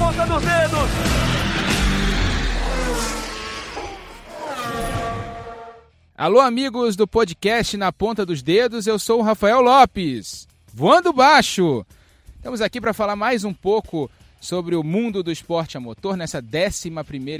ponta dos dedos. Alô, amigos do podcast Na Ponta dos Dedos, eu sou o Rafael Lopes, voando baixo. Estamos aqui para falar mais um pouco sobre o mundo do esporte a motor nessa 11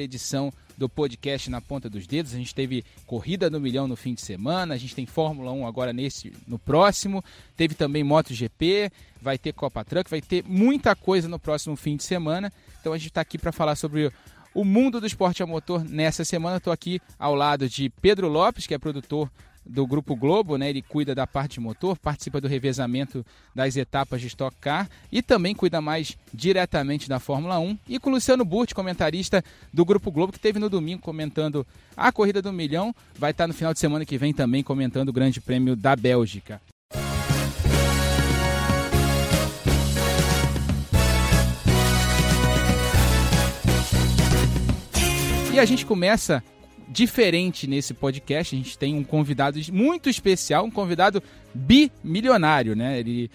edição do podcast Na Ponta dos Dedos. A gente teve corrida no milhão no fim de semana, a gente tem Fórmula 1 agora nesse no próximo, teve também MotoGP, vai ter Copa Truck, vai ter muita coisa no próximo fim de semana. Então a gente está aqui para falar sobre o mundo do esporte a motor nessa semana. Estou aqui ao lado de Pedro Lopes, que é produtor do Grupo Globo, né? Ele cuida da parte de motor, participa do revezamento das etapas de Stock Car e também cuida mais diretamente da Fórmula 1. E com o Luciano Burti, comentarista do Grupo Globo, que teve no domingo comentando a corrida do milhão, vai estar no final de semana que vem também comentando o Grande Prêmio da Bélgica. E a gente começa diferente nesse podcast. A gente tem um convidado muito especial, um convidado bimilionário, né? Ele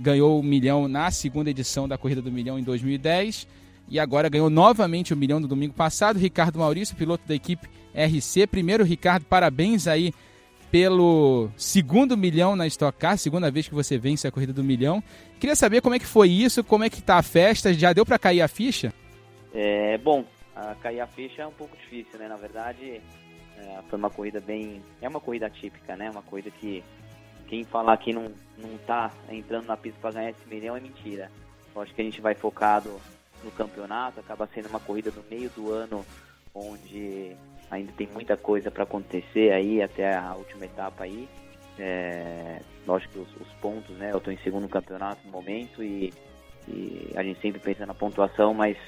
ganhou o um milhão na segunda edição da Corrida do Milhão em 2010 e agora ganhou novamente o milhão do domingo passado. Ricardo Maurício, piloto da equipe RC. Primeiro, Ricardo, parabéns aí pelo segundo milhão na Stock Car, segunda vez que você vence a Corrida do Milhão. Queria saber como é que foi isso, como é que tá a festa, já deu para cair a ficha? É, bom, a cair a ficha é um pouco difícil, né? Na verdade, é, foi uma corrida bem. É uma corrida típica, né? Uma corrida que quem falar que não, não tá entrando na pista para ganhar esse milhão é mentira. Eu acho que a gente vai focado no campeonato, acaba sendo uma corrida no meio do ano, onde ainda tem muita coisa para acontecer aí até a última etapa aí. É, lógico que os, os pontos, né? Eu estou em segundo campeonato no momento e, e a gente sempre pensa na pontuação, mas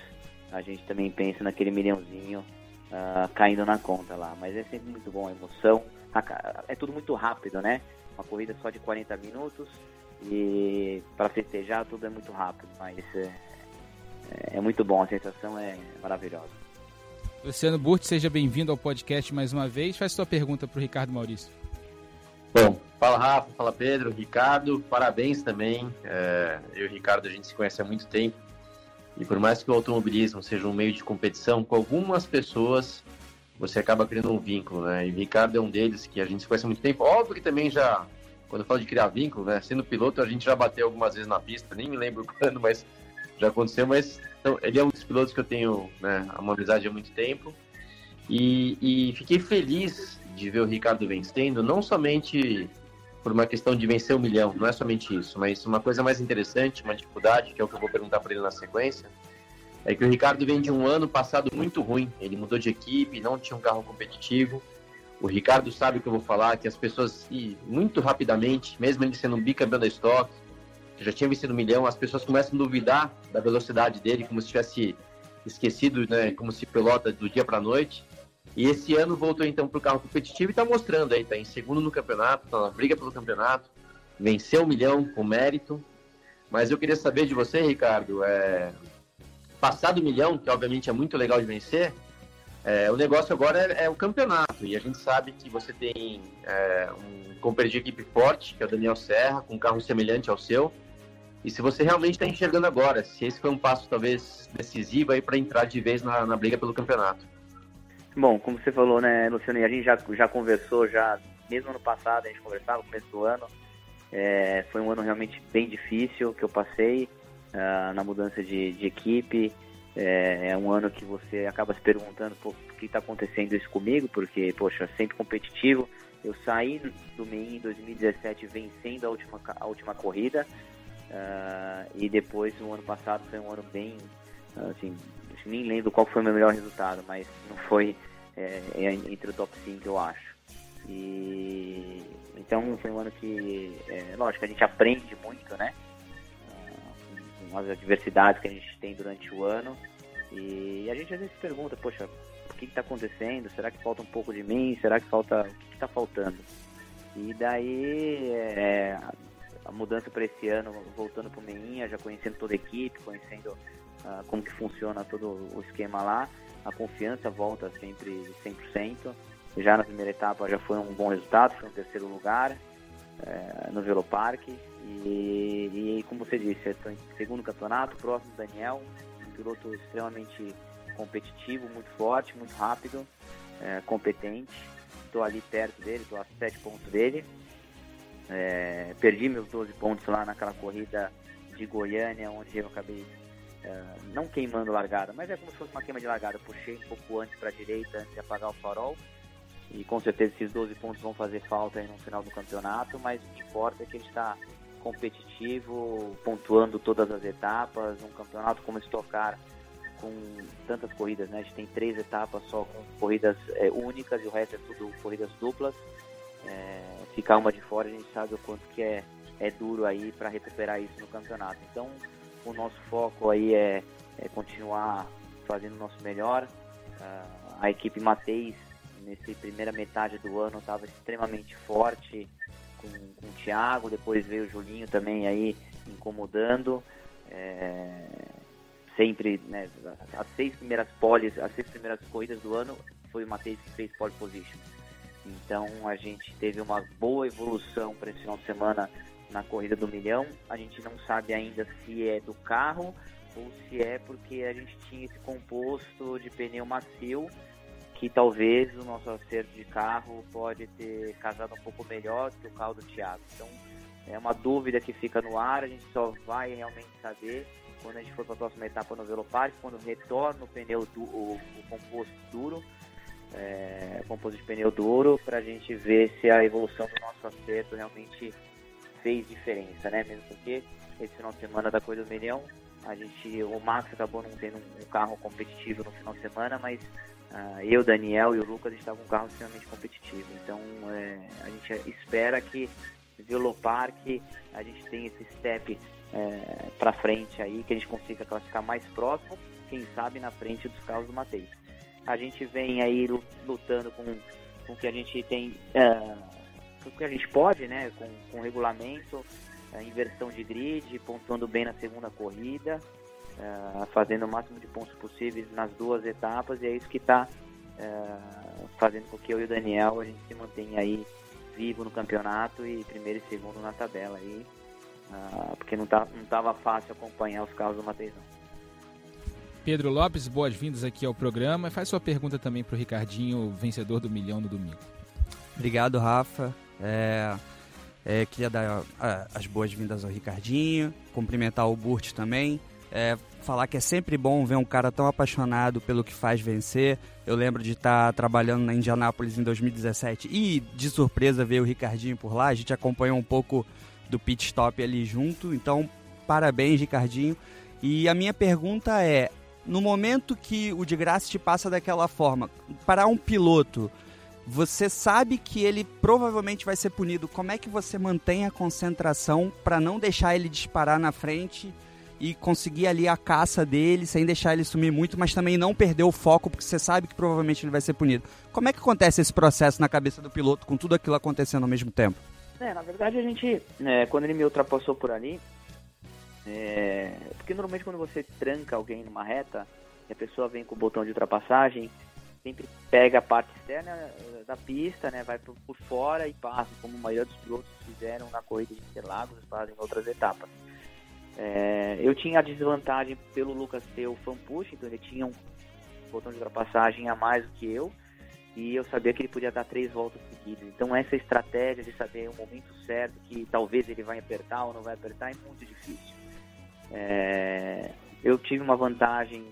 a gente também pensa naquele milhãozinho uh, caindo na conta lá. Mas é sempre muito bom a emoção. É tudo muito rápido, né? Uma corrida só de 40 minutos e para festejar tudo é muito rápido, mas é, é muito bom, a sensação é maravilhosa. Luciano Burti, seja bem-vindo ao podcast mais uma vez. Faz sua pergunta para o Ricardo Maurício. Bom, fala Rafa, fala Pedro, Ricardo, parabéns também. É, eu e o Ricardo a gente se conhece há muito tempo e por mais que o automobilismo seja um meio de competição, com algumas pessoas você acaba criando um vínculo, né? E o Ricardo é um deles que a gente se conhece há muito tempo. Óbvio que também já, quando eu falo de criar vínculo, né? Sendo piloto, a gente já bateu algumas vezes na pista, nem me lembro quando, mas já aconteceu. Mas então, ele é um dos pilotos que eu tenho né, uma amizade há muito tempo. E, e fiquei feliz de ver o Ricardo vencendo, não somente por uma questão de vencer um milhão, não é somente isso, mas uma coisa mais interessante, uma dificuldade, que é o que eu vou perguntar para ele na sequência, é que o Ricardo vem de um ano passado muito ruim. Ele mudou de equipe, não tinha um carro competitivo. O Ricardo sabe o que eu vou falar, que as pessoas, e muito rapidamente, mesmo ele sendo um bicampeão da Stock, que já tinha vencido um milhão, as pessoas começam a duvidar da velocidade dele, como se tivesse esquecido, né, como se pilota do dia para a noite. E esse ano voltou então para o carro competitivo e está mostrando aí, está em segundo no campeonato, está na briga pelo campeonato, venceu um milhão com mérito. Mas eu queria saber de você, Ricardo, é... passado o milhão, que obviamente é muito legal de vencer, é... o negócio agora é, é, o campeonato. E a gente sabe que você tem é, um companheiro de equipe forte, que é o Daniel Serra, com um carro semelhante ao seu. E se você realmente está enxergando agora, se esse foi um passo talvez decisivo aí para entrar de vez na, na briga pelo campeonato. Bom, como você falou, né, Luciano, a gente já, já conversou, já mesmo ano passado a gente conversava, começo do ano. É, foi um ano realmente bem difícil que eu passei uh, na mudança de, de equipe. É, é, um ano que você acaba se perguntando por que está acontecendo isso comigo, porque, poxa, sempre competitivo. Eu saí do MEI em 2017 vencendo a última, a última corrida. Uh, e depois, no ano passado, foi um ano bem. Assim, nem lembro qual foi o meu melhor resultado, mas não foi é, é entre o top 5, eu acho. E então foi um ano que, é, lógico, a gente aprende muito, né? Com as adversidades que a gente tem durante o ano. E a gente às vezes se pergunta, poxa, o que está acontecendo? Será que falta um pouco de mim? Será que falta. O que está faltando? E daí é, a mudança para esse ano, voltando para o Meinha, já conhecendo toda a equipe, conhecendo uh, como que funciona todo o esquema lá a confiança volta sempre 100%. Já na primeira etapa já foi um bom resultado, foi um terceiro lugar é, no Velopark. E, e como você disse, estou em segundo campeonato, próximo Daniel. piloto extremamente competitivo, muito forte, muito rápido, é, competente. Estou ali perto dele, estou a 7 pontos dele. É, perdi meus 12 pontos lá naquela corrida de Goiânia, onde eu acabei é, não queimando largada, mas é como se fosse uma queima de largada. Puxei um pouco antes para a direita, antes de apagar o farol. E com certeza esses 12 pontos vão fazer falta no final do campeonato, mas o que importa é que gente está competitivo, pontuando todas as etapas, um campeonato como estocar com tantas corridas, né? A gente tem três etapas só com corridas é, únicas e o resto é tudo corridas duplas. É, ficar uma de fora a gente sabe o quanto que é, é duro aí para recuperar isso no campeonato. Então o nosso foco aí é, é continuar fazendo o nosso melhor. Uh, a equipe Mateis nessa primeira metade do ano estava extremamente forte com, com o Thiago, depois veio o Julinho também aí incomodando. É, sempre, né, as seis primeiras poles, as seis primeiras corridas do ano foi o Matheus que fez pole position. Então a gente teve uma boa evolução para esse final de semana na corrida do milhão. A gente não sabe ainda se é do carro ou se é porque a gente tinha esse composto de pneu macio que talvez o nosso acerto de carro pode ter casado um pouco melhor que o carro do Thiago. Então é uma dúvida que fica no ar, a gente só vai realmente saber quando a gente for para a próxima etapa no Velopark, quando retorna o pneu o, o composto duro, é, composto de pneu duro, para a gente ver se a evolução do nosso acerto realmente fez diferença, né? Mesmo porque esse final de semana da Coisa do Milhão, a gente, o Max acabou não tendo um, carro competitivo no final de semana, mas uh, eu, Daniel e o Lucas estavam com um carro extremamente competitivo. Então é, a gente espera que Velopark a gente tenha esse step é, para frente aí, que a gente consiga classificar mais próximo, quem sabe na frente dos carros do Matheus. A gente vem aí lutando com, com o que a gente tem, é, o que a gente pode, né, com, com o regulamento, inversão de grid, pontuando bem na segunda corrida, é, fazendo o máximo de pontos possíveis nas duas etapas, e é isso que está é, fazendo com que eu e o Daniel a gente se mantenha aí vivo no campeonato e primeiro e segundo na tabela aí. Ah, porque não, tá, não tava fácil acompanhar os carros do Matheus. Pedro Lopes, boas-vindas aqui ao programa. Faz sua pergunta também para o Ricardinho, vencedor do milhão no domingo. Obrigado, Rafa. É, é, queria dar as boas-vindas ao Ricardinho, cumprimentar o Burt também. É, falar que é sempre bom ver um cara tão apaixonado pelo que faz vencer. Eu lembro de estar trabalhando na Indianápolis em 2017 e de surpresa ver o Ricardinho por lá. A gente acompanhou um pouco do pit stop ali junto. Então, parabéns, Ricardinho. E a minha pergunta é: no momento que o de graça te passa daquela forma, para um piloto, você sabe que ele provavelmente vai ser punido. Como é que você mantém a concentração para não deixar ele disparar na frente e conseguir ali a caça dele sem deixar ele sumir muito, mas também não perder o foco porque você sabe que provavelmente ele vai ser punido? Como é que acontece esse processo na cabeça do piloto com tudo aquilo acontecendo ao mesmo tempo? É, na verdade a gente, é, quando ele me ultrapassou por ali, é, porque normalmente quando você tranca alguém numa reta, e a pessoa vem com o botão de ultrapassagem, sempre pega a parte externa eh, da pista, né, vai por, fora e passa, como a maioria dos pilotos fizeram na corrida de Interlagos, fazem em outras etapas. É, eu tinha a desvantagem pelo Lucas ter o fan push, então ele tinha um botão de ultrapassagem a mais do que eu, e eu sabia que ele podia dar três voltas seguidas. Então essa estratégia de saber o momento certo que talvez ele vai apertar ou não vai apertar é muito difícil. É, eu tive uma vantagem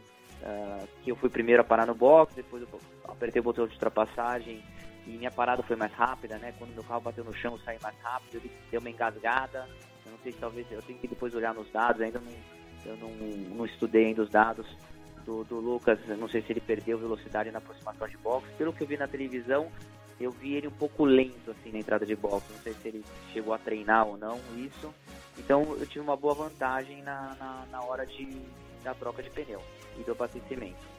uh, que eu fui primeiro a parar no box, depois eu apertei o botão de ultrapassagem e minha parada foi mais rápida, né? Quando meu carro bateu no chão, eu saí mais rápido, ele deu uma engasgada. Eu não sei se talvez eu tenho que depois olhar nos dados, ainda não, eu não, não estudei ainda os dados do, do Lucas, não sei se ele perdeu velocidade na aproximação de box. Pelo que eu vi na televisão, eu vi ele um pouco lento assim na entrada de box. Não sei se ele chegou a treinar ou não isso. Então eu tive uma boa vantagem na, na, na hora de, da troca de pneu e do abastecimento.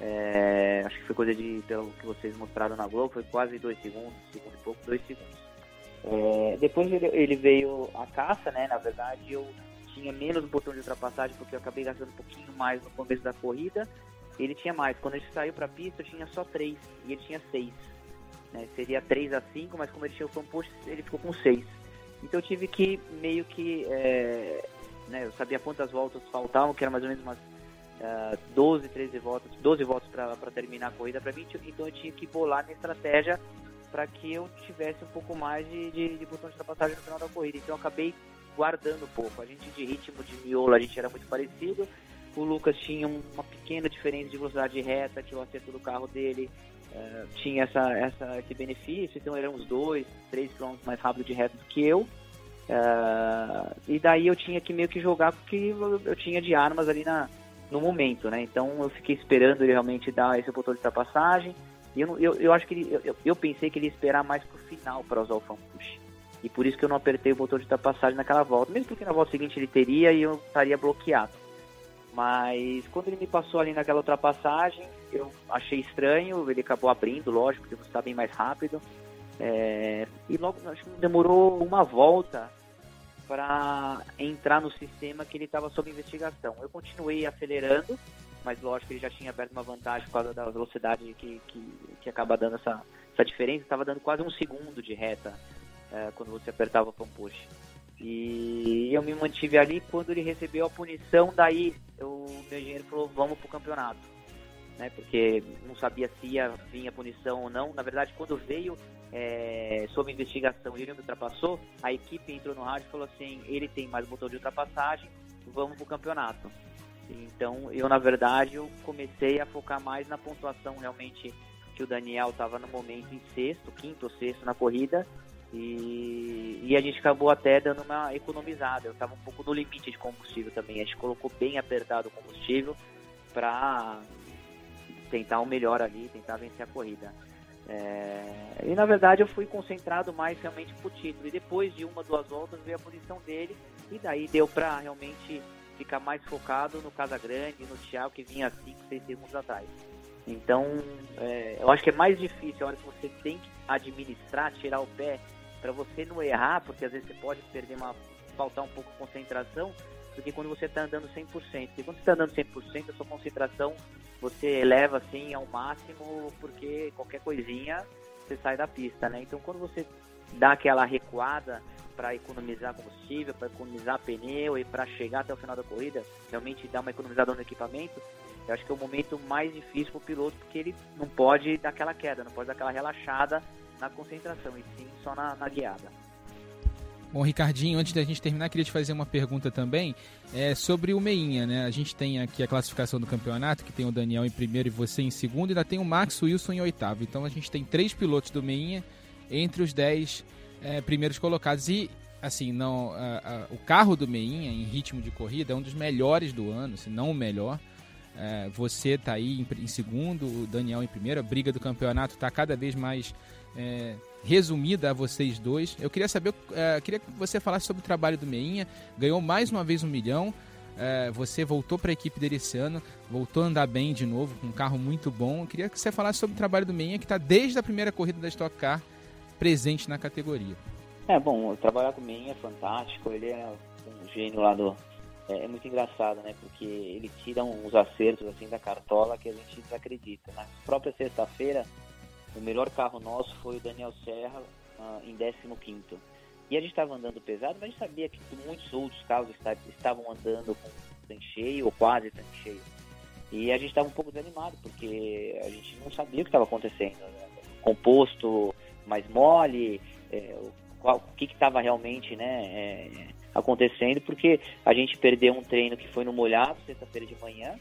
É, acho que foi coisa de, pelo que vocês mostraram na Globo, foi quase dois segundos, segundo e pouco, dois segundos. É, depois ele, ele, veio a caça, né? Na verdade, eu tinha menos botão de ultrapassagem porque eu acabei gastando um pouquinho mais no começo da corrida. Ele tinha mais. Quando gente saiu para a pista, eu tinha só 3 e ele tinha 6. Né? Seria 3 a 5, mas como ele tinha o push, ele ficou com 6. Então eu tive que meio que. É, né, eu sabia quantas voltas faltavam, que era mais ou menos umas uh, 12, 13 voltas, 12 voltas para terminar a corrida para mim, então eu tinha que bolar minha estratégia para que eu tivesse um pouco mais de, de, de botão de ultrapassagem no final da corrida. Então eu acabei guardando um pouco. A gente de ritmo de miolo, a gente era muito parecido. O Lucas tinha uma pequena diferença de velocidade reta, que o acerto do carro dele uh, tinha essa, essa, esse benefício, então eram uns 2, 3 km mais rápido de reta do que eu. Uh, e daí eu tinha que meio que jogar porque eu, tinha de armas ali na, no momento, né? Então eu fiquei esperando ele realmente dar esse botão de ultrapassagem. E eu, eu, eu acho que ele, eu, eu pensei que ele ia esperar mais pro final para usar o fan push. E por isso que eu não apertei o botão de ultrapassagem naquela volta. Mesmo porque na volta seguinte ele teria e eu estaria bloqueado. Mas quando ele me passou ali naquela ultrapassagem, eu achei estranho. Ele acabou abrindo, lógico, porque você está bem mais rápido. É, e logo, acho que demorou uma volta para entrar no sistema que ele estava sob investigação. Eu continuei acelerando, mas lógico ele já tinha aberto uma vantagem por causa da velocidade que, que, que acaba dando essa, essa diferença. Estava dando quase um segundo de reta é, quando você apertava o fan push. E eu me mantive ali quando ele recebeu a punição, daí o meu engenheiro falou, vamos pro campeonato. Né, porque não sabia se ia vir a punição ou não. Na verdade, quando veio é, sob investigação e ele me ultrapassou, a equipe entrou no rádio e falou assim, ele tem mais botão de ultrapassagem, vamos pro campeonato. Então, eu, na verdade, eu comecei a focar mais na pontuação realmente que o Daniel estava no momento em sexto, quinto ou sexto na corrida, e, e a gente acabou até dando uma economizada. Eu estava um pouco no limite de combustível também. A gente colocou bem apertado o combustível para tentar o melhor ali, tentar vencer a corrida. É, e na verdade eu fui concentrado mais realmente pro título. E depois de uma, duas voltas veio a posição dele. E daí deu para realmente ficar mais focado no Casa Grande, no Thiago que vinha 5, 6 segundos atrás. Então, é, eu acho que é mais difícil a hora que você tem que administrar, tirar o pé para você não errar, porque às vezes você pode perder uma faltar um pouco de concentração, do que quando você está andando 100%. Porque quando você está andando 100%, a sua concentração você eleva assim ao máximo, porque qualquer coisinha você sai da pista, né? Então quando você dá aquela recuada para economizar combustível, para economizar pneu e para chegar até o final da corrida, realmente dar uma economizada no equipamento, eu acho que é o momento mais difícil para o piloto, porque ele não pode dar aquela queda, não pode dar aquela relaxada na concentração, e sim só na, na guiada. Bom, Ricardinho, antes da gente terminar, queria te fazer uma pergunta também é, sobre o Meinha, né? A gente tem aqui a classificação do campeonato, que tem o Daniel em primeiro e você em segundo, e ainda tem o Max Wilson em oitavo. Então a gente tem três pilotos do Meinha entre os dez é, primeiros colocados. E, assim, não, a, a, o carro do Meinha em ritmo de corrida é um dos melhores do ano, se não o melhor. É, você está aí em, em, segundo, o Daniel em primeiro. A briga do campeonato está cada vez mais é, resumida a vocês dois. Eu queria saber, é, queria que você falasse sobre o trabalho do Meinha. Ganhou mais uma vez um milhão. É, você voltou para a equipe dele esse ano, voltou a andar bem de novo, com um carro muito bom. Eu queria que você falasse sobre o trabalho do Meinha, que está desde a primeira corrida da Stock Car presente na categoria. É, bom, trabalhar com o Meinha é fantástico. Ele é um gênio lá do. É, é, muito engraçado, né? Porque ele tira uns acertos assim da cartola que a gente desacredita. Na própria sexta-feira, o melhor carro nosso foi o Daniel Serra uh, em 15 E a gente estava andando pesado, mas a gente sabia que muitos outros carros estavam andando com tanque cheio ou quase tanque cheio. E a gente estava um pouco desanimado, porque a gente não sabia o que estava acontecendo. Né? Composto mais mole, é, o, o que estava realmente né, é, acontecendo, porque a gente perdeu um treino que foi no molhado, sexta-feira de manhã,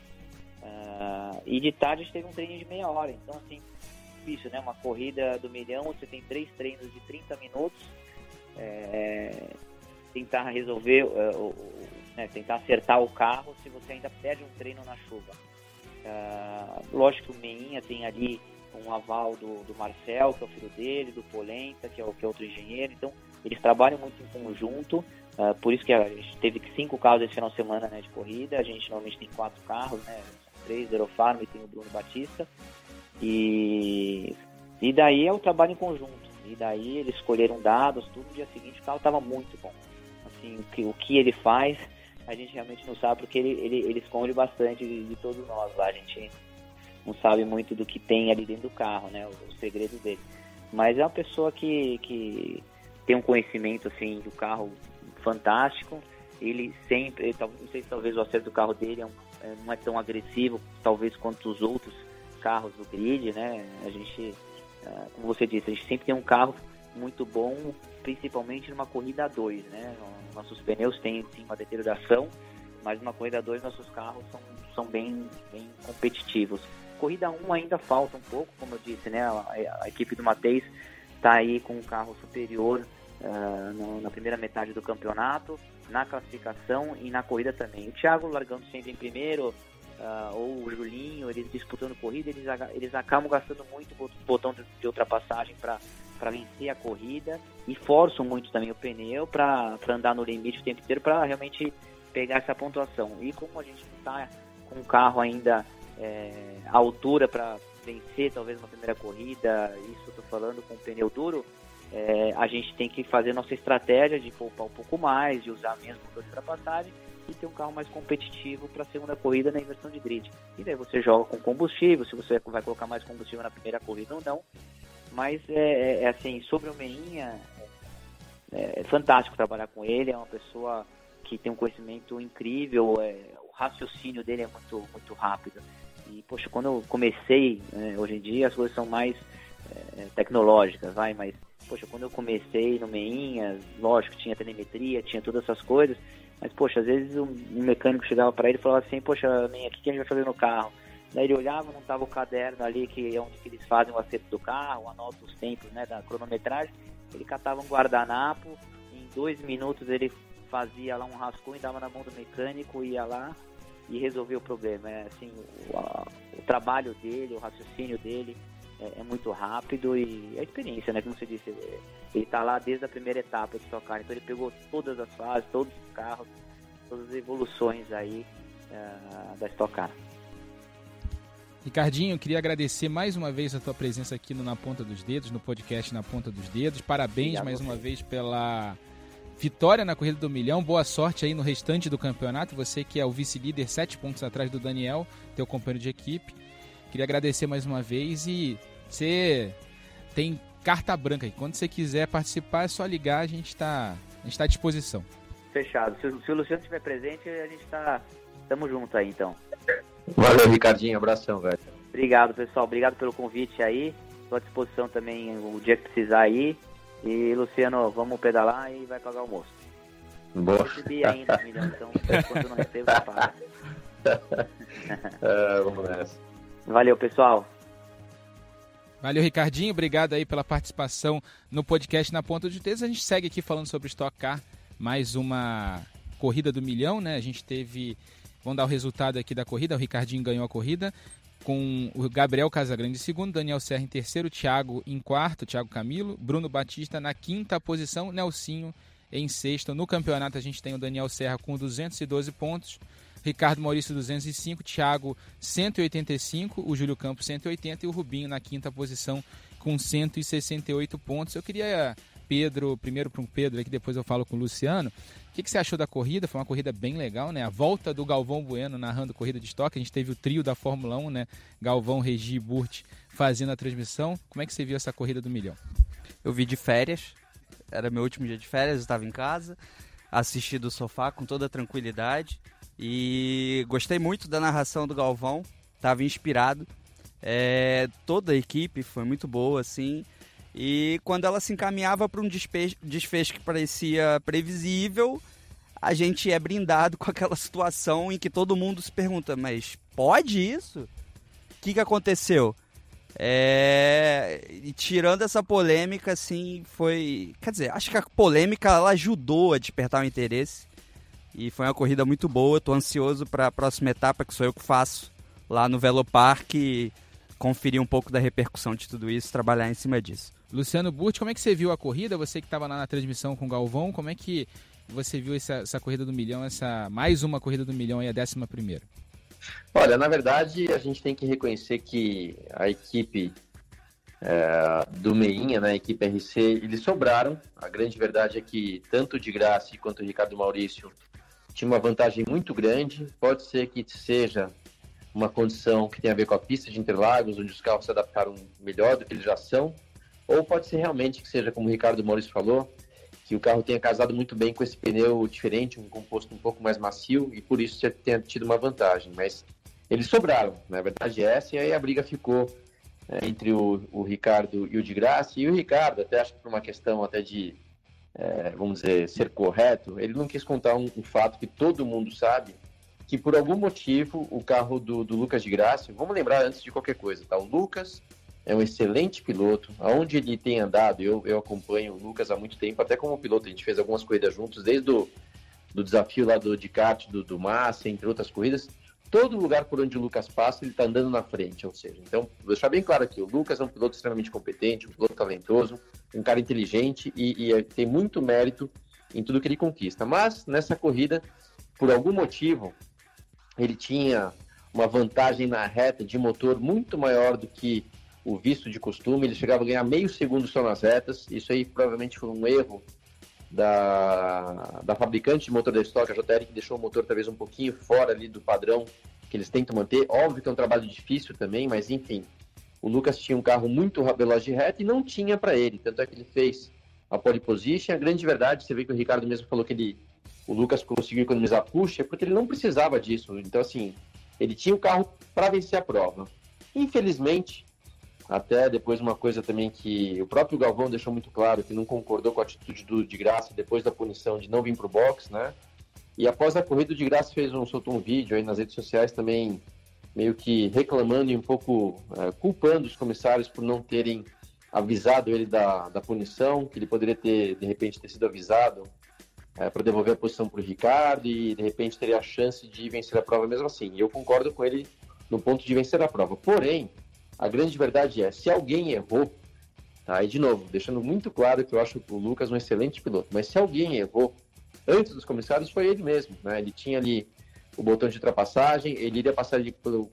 uh, e de tarde a gente teve um treino de meia hora. Então, assim, difícil, né? Uma corrida do milhão, você tem três treinos de 30 minutos, é, tentar resolver, uh, né, tentar acertar o carro se você ainda perde um treino na chuva. Uh, lógico que o Meinha tem ali um aval do, do Marcel, que é o filho dele, do Polenta, que é, o, que é outro engenheiro, então eles trabalham muito em conjunto, uh, por isso que a gente teve cinco carros esse final de semana né, de corrida, a gente normalmente tem quatro carros, né, três, Aerofarm e tem o Bruno Batista, e, e daí é o trabalho em conjunto. E daí eles escolheram dados, tudo. No dia seguinte o carro estava muito bom. Assim, o que, o que ele faz, a gente realmente não sabe, porque ele, ele, ele esconde bastante de, de todos nós lá. A gente não sabe muito do que tem ali dentro do carro, né? O, o segredo dele. Mas é uma pessoa que, que tem um conhecimento assim do carro fantástico ele sempre, não sei se talvez o acerto do carro dele é um, é, não é tão agressivo, talvez quanto os outros carros do grid, né? A gente, é, como você disse, a gente sempre tem um carro muito bom, principalmente numa corrida a dois, né? Nossos pneus têm sim uma deterioração, mas numa corrida a dois nossos carros são, são bem, bem competitivos. Corrida 1 um ainda falta um pouco, como eu disse, né? A, a equipe do Mateis está aí com um carro superior uh, no, na primeira metade do campeonato, na classificação e na corrida também. O Thiago largando sempre em primeiro, uh, ou o Julinho, eles disputando corrida, eles, eles acabam gastando muito botão de, ultrapassagem para vencer a corrida e forçam muito também o pneu para andar no limite o tempo inteiro para realmente pegar essa pontuação. E como a gente está com o carro ainda é, à altura para vencer talvez uma primeira corrida, isso estou falando com pneu duro, é, a gente tem que fazer nossa estratégia de poupar um pouco mais, de usar menos motor de ultrapassagem e ter um carro mais competitivo para a segunda corrida na inversão de grid. E daí você joga com combustível, se você vai colocar mais combustível na primeira corrida ou não. Mas é, é, é assim, sobre o Meinha, é, é, fantástico trabalhar com ele, é uma pessoa que tem um conhecimento incrível, é, o raciocínio dele é muito, muito rápido. E, poxa, quando eu comecei, né, hoje em dia as coisas são mais é, tecnológicas, vai, mas, poxa, quando eu comecei no Meinha, lógico, tinha telemetria, tinha todas essas coisas, mas, poxa, às vezes um, mecânico chegava para ele e falava assim, poxa, Meinha, o que a gente vai fazer no carro? Daí ele olhava, não estava o caderno ali que é onde que eles fazem o acerto do carro, anota os tempos né, da cronometragem, ele catava um guardanapo, em dois minutos ele fazia lá um rascunho, dava na mão do mecânico, ia lá, e resolver o problema. É, assim, o, a, o trabalho dele, o raciocínio dele é, é, muito rápido e a experiência, né? Como você disse, ele está lá desde a primeira etapa de tocar, então ele pegou todas as fases, todos os carros, todas as evoluções aí uh, da Stock Car. Ricardinho, queria agradecer mais uma vez a tua presença aqui no Na Ponta dos Dedos, no podcast Na Ponta dos Dedos. Parabéns Obrigado mais uma vez pela Vitória na corrida do milhão, boa sorte aí no restante do campeonato. Você que é o vice-líder, sete pontos atrás do Daniel, teu companheiro de equipe. Queria agradecer mais uma vez e você tem carta branca. E quando você quiser participar, é só ligar, a gente está tá à disposição. Fechado. Se, se, o Luciano estiver presente, a gente está. Tamo junto aí então. Valeu, Ricardinho. Abração, velho. Obrigado, pessoal. Obrigado pelo convite aí. Estou à disposição também o dia que precisar aí. E Luciano, vamos pedalar e vai pagar o almoço. Boa. Não recebi ainda, milhão, então quando não recebo, eu pago. é, vamos nessa. Valeu, pessoal. Valeu, Ricardinho. Obrigado aí pela participação no podcast Na Ponta de Dedos. A gente segue aqui falando sobre Stock Car, mais uma corrida do milhão, né? A gente teve. Vamos dar o resultado aqui da corrida. O Ricardinho ganhou a corrida com o Gabriel Casagrande em segundo, Daniel Serra em terceiro, Thiago em quarto, Thiago Camilo, Bruno Batista na quinta posição, Nelsinho em sexto. No campeonato a gente tem o Daniel Serra com 212 pontos, Ricardo Maurício 205, Thiago 185, o Júlio Campos 180 e o Rubinho na quinta posição com 168 pontos. Eu queria Pedro, primeiro para o Pedro, que depois eu falo com o Luciano. O que, que, você achou da corrida? Foi uma corrida bem legal, né? A volta do Galvão Bueno narrando corrida de estoque. A gente teve o trio da Fórmula 1, né? Galvão, Regi e Burt fazendo a transmissão. Como é que você viu essa corrida do milhão? Eu vi de férias. Era meu último dia de férias, estava em casa. Assisti do sofá com toda tranquilidade. E gostei muito da narração do Galvão. Estava inspirado. É, toda a equipe foi muito boa, assim. E quando ela se encaminhava para um desfecho, que parecia previsível, a gente é brindado com aquela situação em que todo mundo se pergunta: mas pode isso? O que, que aconteceu? É... E tirando essa polêmica, assim, foi. Quer dizer, acho que a polêmica ela ajudou a despertar o interesse. E foi uma corrida muito boa. Estou ansioso para a próxima etapa, que sou eu que faço lá no Velopark. Conferir um pouco da repercussão de tudo isso, trabalhar em cima disso. Luciano Burti, como é que você viu a corrida? Você que estava lá na transmissão com o Galvão, como é que você viu essa, essa, corrida do milhão, essa mais uma corrida do milhão e a décima primeira? Olha, na verdade, a gente tem que reconhecer que a equipe é, do Meinha, né, a equipe RC, eles sobraram. A grande verdade é que tanto de Graça quanto o Ricardo Maurício tinha uma vantagem muito grande. Pode ser que seja uma condição que tem a ver com a pista de Interlagos, onde os carros se adaptaram melhor do que eles já são ou pode ser realmente que seja, como o Ricardo Maurício falou, que o carro tenha casado muito bem com esse pneu diferente, um composto um pouco mais macio e por isso tenha tido uma vantagem. Mas eles sobraram, na verdade é essa, e aí a briga ficou é, entre o, o, Ricardo e o de Graça. E o Ricardo, até acho que por uma questão até de, é, vamos dizer, ser correto, ele não quis contar um, um, fato que todo mundo sabe, que por algum motivo o carro do, do Lucas de Graça, vamos lembrar antes de qualquer coisa, tá? O Lucas é um excelente piloto, aonde ele tem andado, eu, eu acompanho o Lucas há muito tempo, até como piloto, a gente fez algumas corridas juntos, desde o do desafio lá do de kart do, do Massa, entre outras corridas, todo lugar por onde o Lucas passa, ele está andando na frente, ou seja, então, vou deixar bem claro aqui, o Lucas é um piloto extremamente competente, um piloto talentoso, um cara inteligente e, e é, tem muito mérito em tudo que ele conquista. Mas, nessa corrida, por algum motivo, ele tinha uma vantagem na reta de motor muito maior do que o visto de costume, ele chegava a ganhar meio segundo só nas retas, isso aí provavelmente foi um erro da, da fabricante de motor da estoque, a JR, que deixou o motor talvez um pouquinho fora ali do padrão que eles tentam manter. Óbvio que é um trabalho difícil também, mas enfim. O Lucas tinha um carro muito veloz de reta e não tinha para ele, tanto é que ele fez a pole position. A grande verdade, você vê que o Ricardo mesmo falou que ele, o Lucas conseguiu economizar puxa, porque ele não precisava disso. Então, assim, ele tinha o carro para vencer a prova. Infelizmente, até depois uma coisa também que o próprio Galvão deixou muito claro, que não concordou com a atitude do de Graça depois da punição de não vir para o box, né? E após a corrida, de Graça fez um, soltou um vídeo aí nas redes sociais também, meio que reclamando e um pouco é, culpando os comissários por não terem avisado ele da, da punição, que ele poderia ter, de repente, ter sido avisado é, para devolver a posição para o Ricardo e, de repente, teria a chance de vencer a prova mesmo assim. E eu concordo com ele no ponto de vencer a prova. Porém, a grande verdade é, se alguém errou, tá? E de novo, deixando muito claro que eu acho o Lucas um excelente piloto, mas se alguém errou antes dos comissários foi ele mesmo, né? Ele tinha ali o botão de ultrapassagem, ele iria passar ali pelo.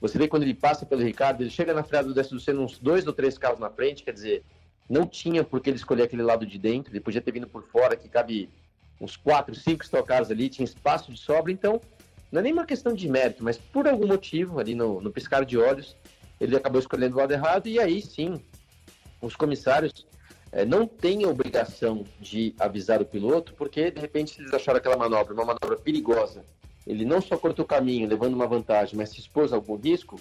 Você vê quando ele passa pelo Ricardo, ele chega na freada do sendo uns dois ou três carros na frente, quer dizer, não tinha por que ele escolher aquele lado de dentro, ele podia ter vindo por fora, que cabe uns quatro, cinco estocados ali, tinha espaço de sobra, então não é nem uma questão de mérito, mas por algum motivo, ali no, no piscar de olhos, ele acabou escolhendo o lado errado, e aí sim, os comissários é, não têm a obrigação de avisar o piloto, porque de repente eles acharam aquela manobra uma manobra perigosa, ele não só cortou o caminho, levando uma vantagem, mas se expôs a algum risco,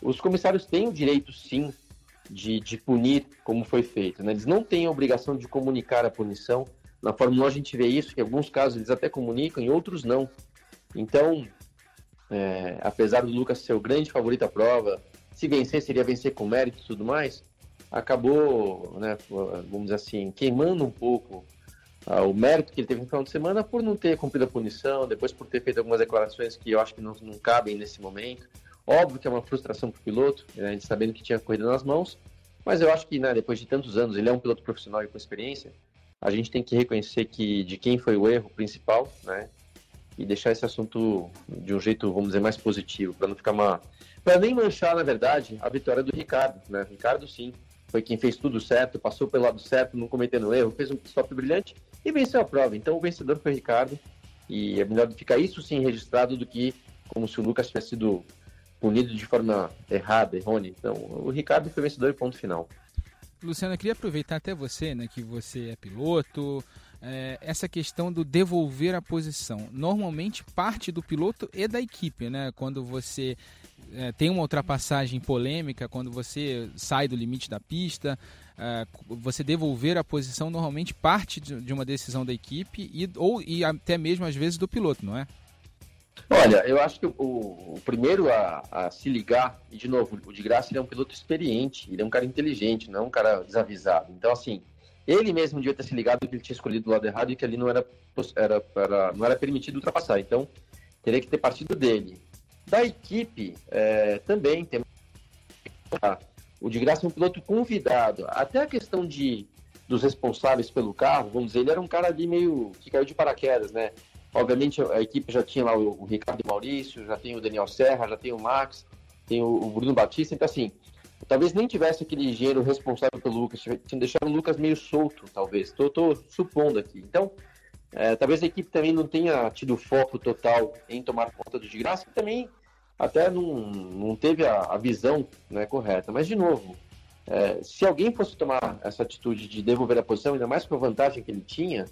os comissários têm o direito sim de, de punir como foi feito. Né? Eles não têm a obrigação de comunicar a punição. Na Fórmula 1 a gente vê isso, que em alguns casos eles até comunicam, em outros não. Então, é, apesar do Lucas ser o grande favorito à prova, se vencer seria vencer com mérito e tudo mais, acabou, né, vamos dizer assim, queimando um pouco ah, o mérito que ele teve no final de semana por não ter cumprido a punição, depois por ter feito algumas declarações que eu acho que não, não cabem nesse momento. Óbvio que é uma frustração para o piloto, né, gente sabendo que tinha corrida nas mãos, mas eu acho que né, depois de tantos anos, ele é um piloto profissional e com experiência, a gente tem que reconhecer que de quem foi o erro principal, né? E deixar esse assunto de um jeito, vamos dizer, mais positivo, para não ficar uma, para nem manchar, na verdade, a vitória do Ricardo. Né? Ricardo, sim, foi quem fez tudo certo, passou pelo lado certo, não cometendo erro, fez um stop brilhante e venceu a prova. Então o vencedor foi o Ricardo. E é melhor ficar isso sim registrado do que como se o Lucas tivesse sido punido de forma errada, errônea. Então o Ricardo foi vencedor e ponto final. Luciano, eu queria aproveitar até você, né, que você é piloto, é, essa questão do devolver a posição. Normalmente parte do piloto e da equipe, né? Quando você é, tem uma ultrapassagem polêmica, quando você sai do limite da pista, é, você devolver a posição normalmente parte de, uma decisão da equipe e, ou e até mesmo às vezes do piloto, não é? Olha, eu acho que o, o primeiro a, a, se ligar, e de novo, o de graça ele é um piloto experiente, ele é um cara inteligente, não é um cara desavisado. Então, assim, ele mesmo devia ter se ligado que ele tinha escolhido o lado errado e que ali não era, era, era não era permitido ultrapassar. Então, teria que ter partido dele. Da equipe, é, também tem. O de graça um piloto convidado. Até a questão de dos responsáveis pelo carro, vamos dizer, ele era um cara ali meio que caiu de paraquedas, né? Obviamente a equipe já tinha lá o, o Ricardo Maurício, já tem o Daniel Serra, já tem o Max, tem o, o Bruno Batista, então assim, Talvez nem tivesse aquele engenheiro responsável pelo Lucas, tinha deixado o Lucas meio solto, talvez. Estou supondo aqui. Então, é, talvez a equipe também não tenha tido foco total em tomar conta do de graça, também até não, não teve a, a visão né, correta. Mas, de novo, é, se alguém fosse tomar essa atitude de devolver a posição, ainda mais com a vantagem que ele tinha,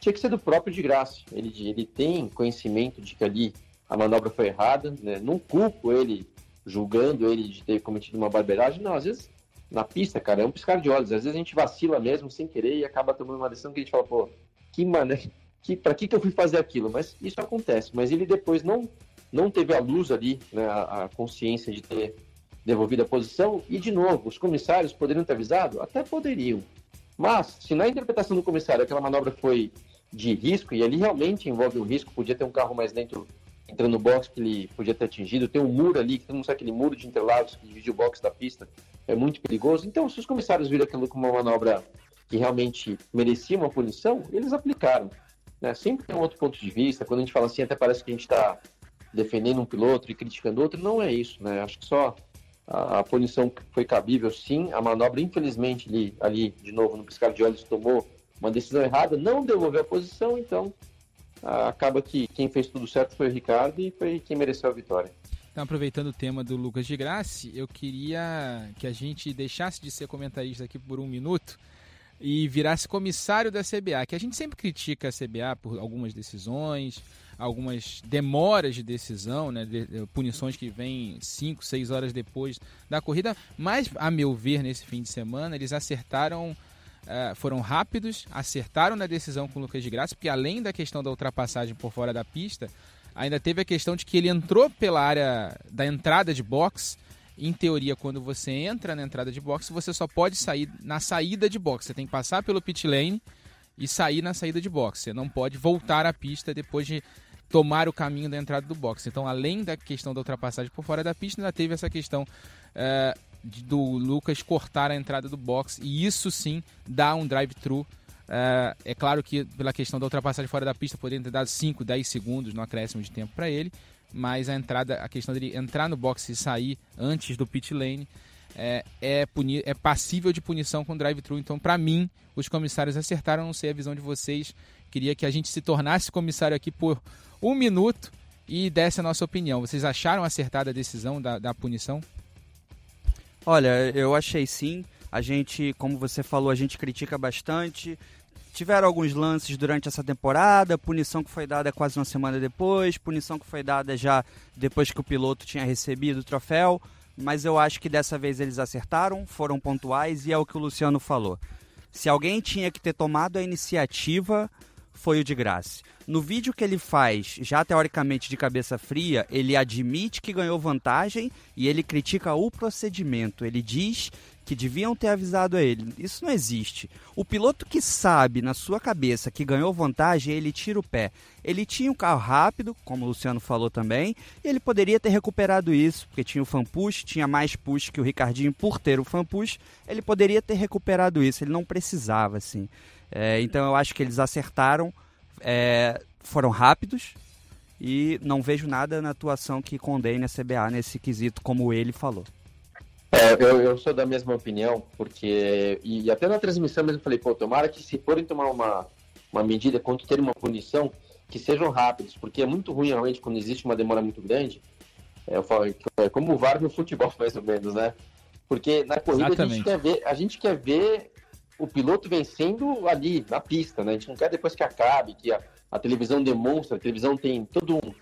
tinha que ser do próprio de graça. Ele, ele tem conhecimento de que ali a manobra foi errada, né? não culpo ele julgando ele de ter cometido uma barbeiragem, não, às vezes na pista, cara, é um piscar de olhos, às vezes a gente vacila mesmo sem querer e acaba tomando uma decisão que a gente fala, pô, que mané, que, pra que, que eu fui fazer aquilo? Mas isso acontece, mas ele depois não, não teve a luz ali, né, a, consciência de ter devolvido a posição. E, de novo, os comissários poderiam ter avisado? Até poderiam. Mas, se na interpretação do comissário aquela manobra foi de risco, e ali realmente envolve um risco, podia ter um carro mais dentro entrando no box que ele podia ter atingido, tem um muro ali, que não sabe aquele muro de Interlagos que divide o box da pista, é muito perigoso. Então, se os comissários viram aquilo como uma manobra que realmente merecia uma punição, eles aplicaram. Né? Sempre tem um outro ponto de vista, quando a gente fala assim, até parece que a gente está defendendo um piloto e criticando outro, não é isso, né? Acho que só a, a punição foi cabível, sim. A manobra, infelizmente, ali, ali, de novo, no piscar de olhos, tomou uma decisão errada, não devolveu a posição, então acaba que quem fez tudo certo foi o Ricardo e foi quem mereceu a vitória. Então, aproveitando o tema do Lucas de Graça, eu queria que a gente deixasse de ser comentarista aqui por um minuto e virasse comissário da CBA, que a gente sempre critica a CBA por algumas decisões, algumas demoras de decisão, né, de, de, punições que vêm 5, 6 horas depois da corrida, mas, a meu ver, nesse fim de semana, eles acertaram, uh, foram rápidos, acertaram na decisão com o Lucas de Graça, porque além da questão da ultrapassagem por fora da pista, ainda teve a questão de que ele entrou pela área da entrada de box. Em teoria, quando você entra na entrada de box, você só pode sair na saída de box. Você tem que passar pelo pit lane e sair na saída de box. Você não pode voltar à pista depois de tomar o caminho da entrada do box. Então, além da questão da ultrapassagem por fora da pista, ainda teve essa questão uh, do Lucas cortar a entrada do box e isso sim dá um drive-thru. Uh, é claro que pela questão da ultrapassagem fora da pista poderia ter dado 5, 10 segundos no acréscimo de tempo para ele, mas a entrada, a questão dele entrar no box e sair antes do pit lane é, é, puni é passível de punição com drive-thru. Então, para mim, os comissários acertaram. Não sei a visão de vocês. Queria que a gente se tornasse comissário aqui por um minuto e desse a nossa opinião. Vocês acharam acertada a decisão da, da punição? Olha, eu achei sim. A gente, como você falou, a gente critica bastante. Tiveram alguns lances durante essa temporada, punição que foi dada quase uma semana depois, punição que foi dada já depois que o piloto tinha recebido o troféu mas eu acho que dessa vez eles acertaram, foram pontuais e é o que o Luciano falou. Se alguém tinha que ter tomado a iniciativa, foi o de graça. No vídeo que ele faz, já teoricamente de cabeça fria, ele admite que ganhou vantagem e ele critica o procedimento. Ele diz que deviam ter avisado a ele. Isso não existe. O piloto que sabe na sua cabeça que ganhou vantagem, ele tira o pé. Ele tinha um carro rápido, como o Luciano falou também, e ele poderia ter recuperado isso, porque tinha o fan push, tinha mais push que o Ricardinho por ter o fan push, ele poderia ter recuperado isso, ele não precisava, assim. É, então eu acho que eles acertaram, é, foram rápidos, e não vejo nada na atuação que condene a CBA nesse quesito, como ele falou. É, eu, eu, sou da mesma opinião, porque. E até na transmissão mesmo falei, pô, tomara que se forem tomar uma, uma medida quanto ter uma punição, que sejam rápidos, porque é muito ruim realmente quando existe uma demora muito grande. É, eu falo, é como o VAR no futebol, mais ou menos, né? Porque na corrida a gente, quer ver, a gente quer ver o piloto vencendo ali, na pista, né? A gente não quer depois que acabe, que a, a televisão demonstra, a televisão tem todo um,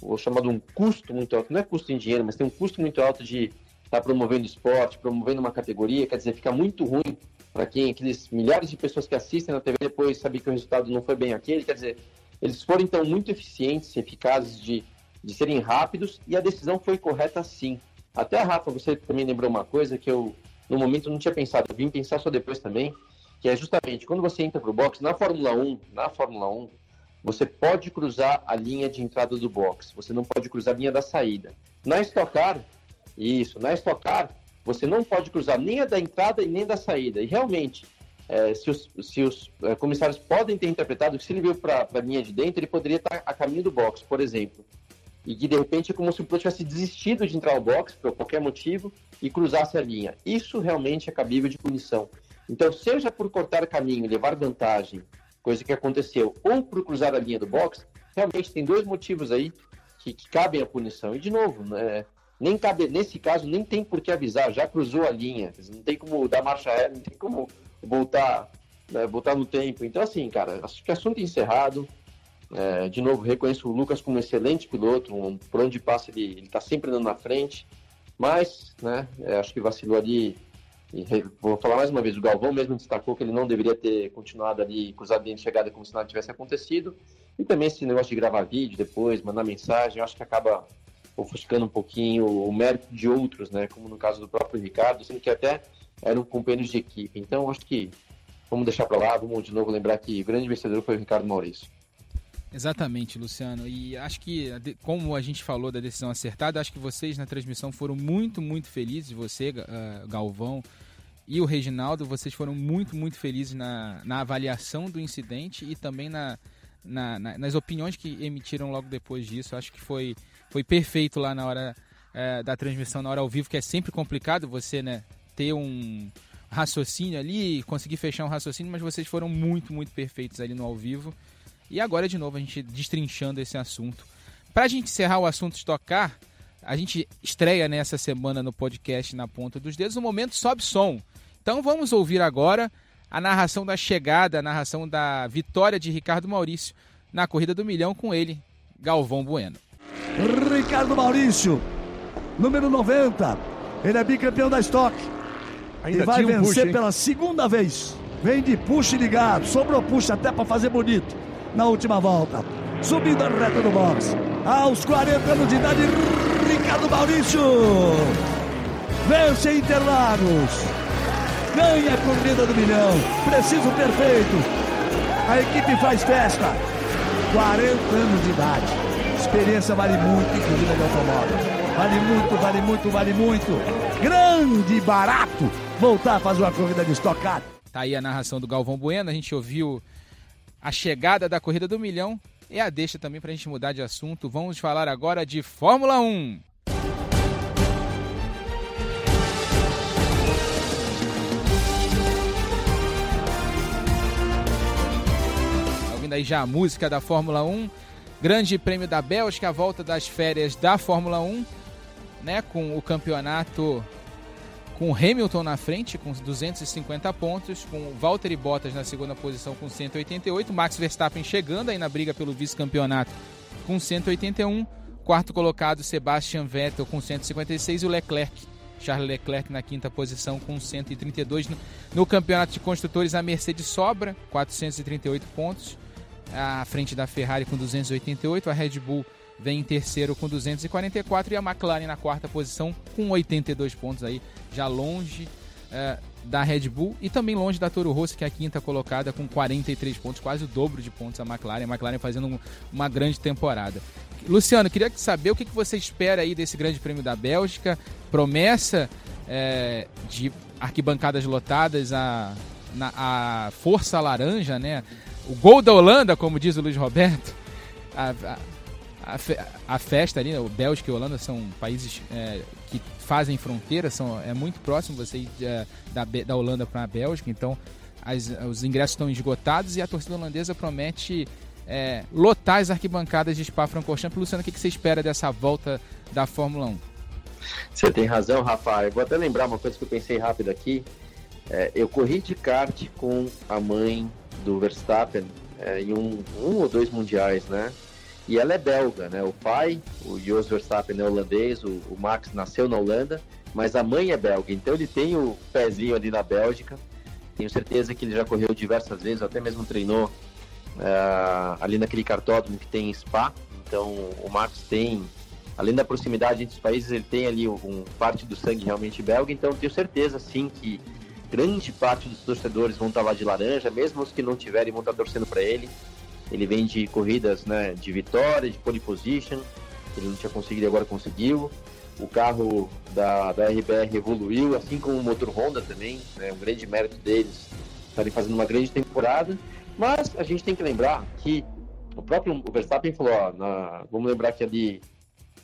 o chamado um custo muito alto, não é custo em dinheiro, mas tem um custo muito alto de está promovendo esporte, promovendo uma categoria, quer dizer, fica muito ruim para quem, aqueles milhares de pessoas que assistem na TV depois saber que o resultado não foi bem aquele, quer dizer, eles foram então muito eficientes, eficazes de, de serem rápidos e a decisão foi correta sim. Até a Rafa, você também lembrou uma coisa que eu no momento não tinha pensado, eu vim pensar só depois também, que é justamente quando você entra para o box, na Fórmula 1, na Fórmula 1, você pode cruzar a linha de entrada do box, você não pode cruzar a linha da saída. Na Stock Car, isso. Na Stock Car, você não pode cruzar nem a da entrada e nem da saída. E realmente, é, se os, se os é, comissários podem ter interpretado que se ele veio para a linha de dentro, ele poderia estar a caminho do box, por exemplo. E que de repente é como se o piloto tivesse desistido de entrar ao box por qualquer motivo e cruzasse a linha. Isso realmente é cabível de punição. Então, seja por cortar caminho, levar vantagem, coisa que aconteceu, ou por cruzar a linha do box, realmente tem dois motivos aí que, que cabem a punição. E de novo, né, nem cabe, nesse caso, nem tem por que avisar, já cruzou a linha, não tem como dar marcha ré, não tem como voltar, né, voltar no tempo. Então, assim, cara, acho que assunto encerrado. É, de novo, reconheço o Lucas como um excelente piloto, um, por onde passa ele está sempre andando na frente, mas, né, é, acho que vacilou ali. E, vou falar mais uma vez, o Galvão mesmo destacou que ele não deveria ter continuado ali cruzado de chegada como se nada tivesse acontecido. E também esse negócio de gravar vídeo depois, mandar mensagem, acho que acaba ofuscando um pouquinho o mérito de outros, né? Como no caso do próprio Ricardo, sendo que até eram companheiros de equipe. Então, acho que vamos deixar para lá, vamos de novo lembrar que o grande vencedor foi o Ricardo Maurício. Exatamente, Luciano. E acho que, como a gente falou da decisão acertada, acho que vocês na transmissão foram muito, muito felizes. Você, uh, Galvão e o Reginaldo, vocês foram muito, muito felizes na, na avaliação do incidente e também na, na, na, nas opiniões que emitiram logo depois disso. Acho que foi, foi perfeito lá na hora é, da transmissão, na hora ao vivo, que é sempre complicado você né, ter um raciocínio ali, conseguir fechar um raciocínio, mas vocês foram muito, muito perfeitos ali no ao vivo. E agora, de novo, a gente destrinchando esse assunto. Para a gente encerrar o assunto estocar, a gente estreia nessa semana no podcast Na Ponta dos Dedos o momento Sobe Som. Então vamos ouvir agora a narração da chegada, a narração da vitória de Ricardo Maurício na corrida do milhão com ele, Galvão Bueno. Ricardo Maurício, número 90. Ele é bicampeão da Stock. Ainda e vai vencer push, pela segunda vez. Vem de push ligado, sobrou push até para fazer bonito na última volta. Subindo a reta do box. Aos 40 anos de idade, Ricardo Maurício. Vence Interlagos ganha a corrida do milhão. Preciso perfeito. A equipe faz festa. 40 anos de idade. Experiência vale muito corrida de automóvel. Vale muito, vale muito, vale muito. Grande, barato. Voltar a fazer uma corrida de estocado. Tá aí a narração do Galvão Bueno. A gente ouviu a chegada da corrida do milhão. E a deixa também para a gente mudar de assunto. Vamos falar agora de Fórmula 1. ouvindo aí já a música da Fórmula 1. Grande Prêmio da Bélgica, a volta das férias da Fórmula 1, né, com o campeonato com Hamilton na frente com 250 pontos, com Valtteri Bottas na segunda posição com 188, Max Verstappen chegando aí na briga pelo vice-campeonato com 181, quarto colocado Sebastian Vettel com 156 e o Leclerc, Charles Leclerc na quinta posição com 132. No, no campeonato de construtores a Mercedes sobra 438 pontos, à frente da Ferrari com 288, a Red Bull vem em terceiro com 244 e a McLaren na quarta posição com 82 pontos aí, já longe é, da Red Bull e também longe da Toro Rosso, que é a quinta colocada com 43 pontos, quase o dobro de pontos a McLaren. A McLaren fazendo um, uma grande temporada. Luciano, queria saber o que, que você espera aí desse Grande Prêmio da Bélgica. Promessa é, de arquibancadas lotadas, a, na, a força laranja, né? o gol da Holanda, como diz o Luiz Roberto, a, a, a, a festa ali, o Bélgica e a Holanda são países é, que fazem fronteira, são, é muito próximo você ir é, da, da Holanda para a Bélgica, então as, os ingressos estão esgotados e a torcida holandesa promete é, lotar as arquibancadas de Spa-Francorchamps. Luciano, o que, que você espera dessa volta da Fórmula 1? Você tem razão, Rafa. Eu vou até lembrar uma coisa que eu pensei rápido aqui. É, eu corri de kart com a mãe do Verstappen é, em um, um ou dois mundiais, né? E ela é belga, né? O pai, o Jos Verstappen é holandês, o, o, Max nasceu na Holanda, mas a mãe é belga, então ele tem o pezinho ali na Bélgica. Tenho certeza que ele já correu diversas vezes, até mesmo treinou é, ali naquele cartódromo que tem em Spa. Então o Max tem, além da proximidade entre os países, ele tem ali um, parte do sangue realmente belga. Então tenho certeza, sim, que grande parte dos torcedores vão estar lá de laranja, mesmo os que não tiverem vão estar torcendo para ele. Ele vem de corridas né, de vitória, de pole position, ele não tinha conseguido agora conseguiu. O carro da, da RBR evoluiu, assim como o motor Honda também, né, um grande mérito deles estarem fazendo uma grande temporada. Mas a gente tem que lembrar que o próprio Verstappen falou, ó, na, vamos lembrar que ali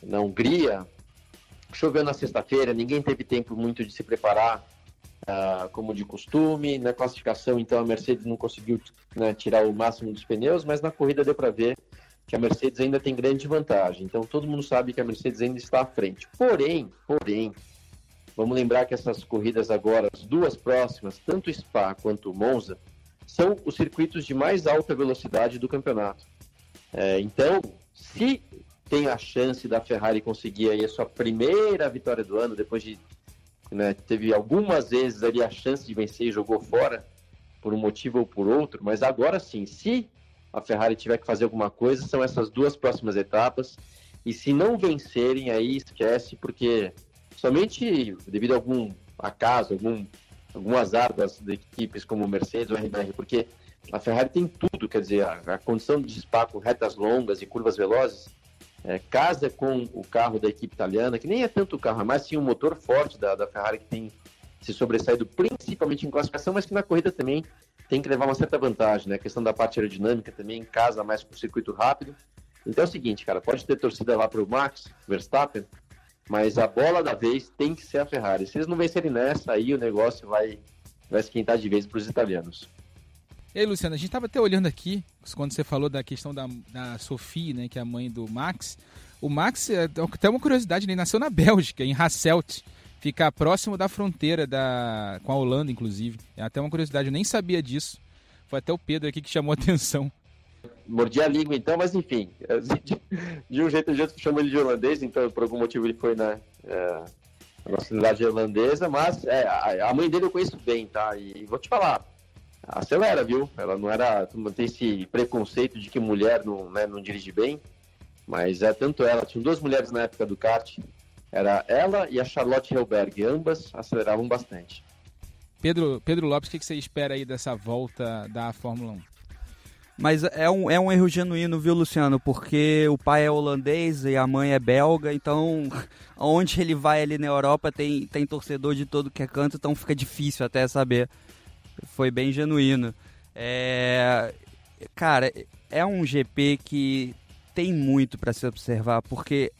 na Hungria choveu na sexta-feira, ninguém teve tempo muito de se preparar como de costume. Na classificação, então, a Mercedes não conseguiu né, tirar o máximo dos pneus, mas na corrida deu para ver que a Mercedes ainda tem grande vantagem. Então todo mundo sabe que a Mercedes ainda está à frente. Porém, porém, vamos lembrar que essas corridas agora, as duas próximas, tanto Spa quanto Monza, são os circuitos de mais alta velocidade do campeonato. É, então, se tem a chance da Ferrari conseguir aí a sua primeira vitória do ano, depois de né, teve algumas vezes ali a chance de vencer e jogou fora por um motivo ou por outro, mas agora sim, se a Ferrari tiver que fazer alguma coisa, são essas duas próximas etapas. E se não vencerem, aí esquece, porque somente devido a algum acaso, algum, algum azar das equipes como Mercedes ou RBR, porque a Ferrari tem tudo, quer dizer, a, a condição de Spa com retas longas e curvas velozes é, casa com o carro da equipe italiana, que nem é tanto o carro, é mais sim o motor forte da, da Ferrari que tem se sobressaído principalmente em classificação, mas que na corrida também tem que levar uma certa vantagem, né? A questão da parte aerodinâmica também casa mais com o circuito rápido. Então é o seguinte, cara, pode ter torcida lá para o Max Verstappen, mas a bola da vez tem que ser a Ferrari. Se eles não vencerem nessa, aí o negócio vai, vai esquentar de vez para os italianos. E aí, Luciano, a gente estava até olhando aqui, quando você falou da questão da, da Sophie, né, que é a mãe do Max. O Max, é, até uma curiosidade, ele nasceu na Bélgica, em Hasselt fica próximo da fronteira da, com a Holanda, inclusive. É até uma curiosidade, eu nem sabia disso. Foi até o Pedro aqui que chamou a atenção. Mordi a língua então, mas enfim, de, um jeito ou de outro chamo ele de holandês, então por algum motivo ele foi na é, nacionalidade holandesa, mas é, a, mãe dele eu conheço bem, tá? E vou te falar, acelera, viu? Ela não era, tem esse preconceito de que mulher não, né, não dirige bem, mas é tanto ela, tinha duas mulheres na época do kart, era ela e a Charlotte Helberg, ambas aceleravam bastante. Pedro, Pedro Lopes, o que você espera aí dessa volta da Fórmula 1? Mas é um, é um erro genuíno, viu, Luciano? Porque o pai é holandês e a mãe é belga, então onde ele vai ali na Europa tem, tem torcedor de todo que é canto, então fica difícil até saber. Foi bem genuíno. É... Cara, é um GP que tem muito para se observar, porque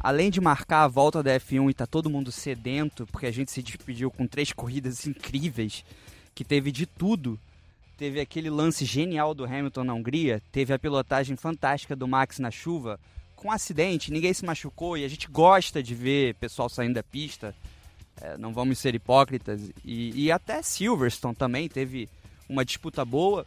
além de marcar a volta da F1 e tá todo mundo sedento, porque a gente se despediu com três corridas incríveis, que teve de tudo. Teve aquele lance genial do Hamilton na Hungria, teve a pilotagem fantástica do Max na chuva, com um acidente, ninguém se machucou e a gente gosta de ver pessoal saindo da pista. É, não vamos ser hipócritas. E, e até Silverstone também teve uma disputa boa.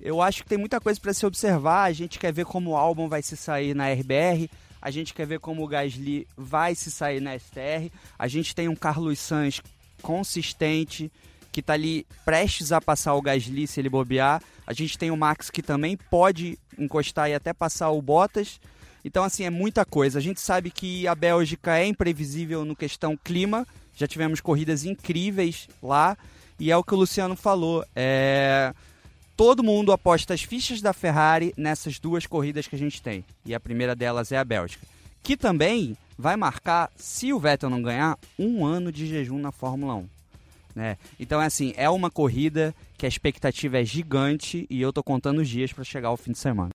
Eu acho que tem muita coisa para se observar. A gente quer ver como o álbum vai se sair na RBR. A gente quer ver como o Gasly vai se sair na STR. A gente tem um Carlos Sainz consistente, que está ali prestes a passar o Gasly se ele bobear. A gente tem o Max que também pode encostar e até passar o Bottas. Então, assim, é muita coisa. A gente sabe que a Bélgica é imprevisível no questão clima. Já tivemos corridas incríveis lá. E é o que o Luciano falou. É todo mundo aposta as fichas da Ferrari nessas duas corridas que a gente tem. E a primeira delas é a Bélgica. Que também vai marcar, se o Vettel não ganhar, um ano de jejum na Fórmula 1. Né? Então é assim, é uma corrida que a expectativa é gigante e eu tô contando os dias para chegar ao fim de semana.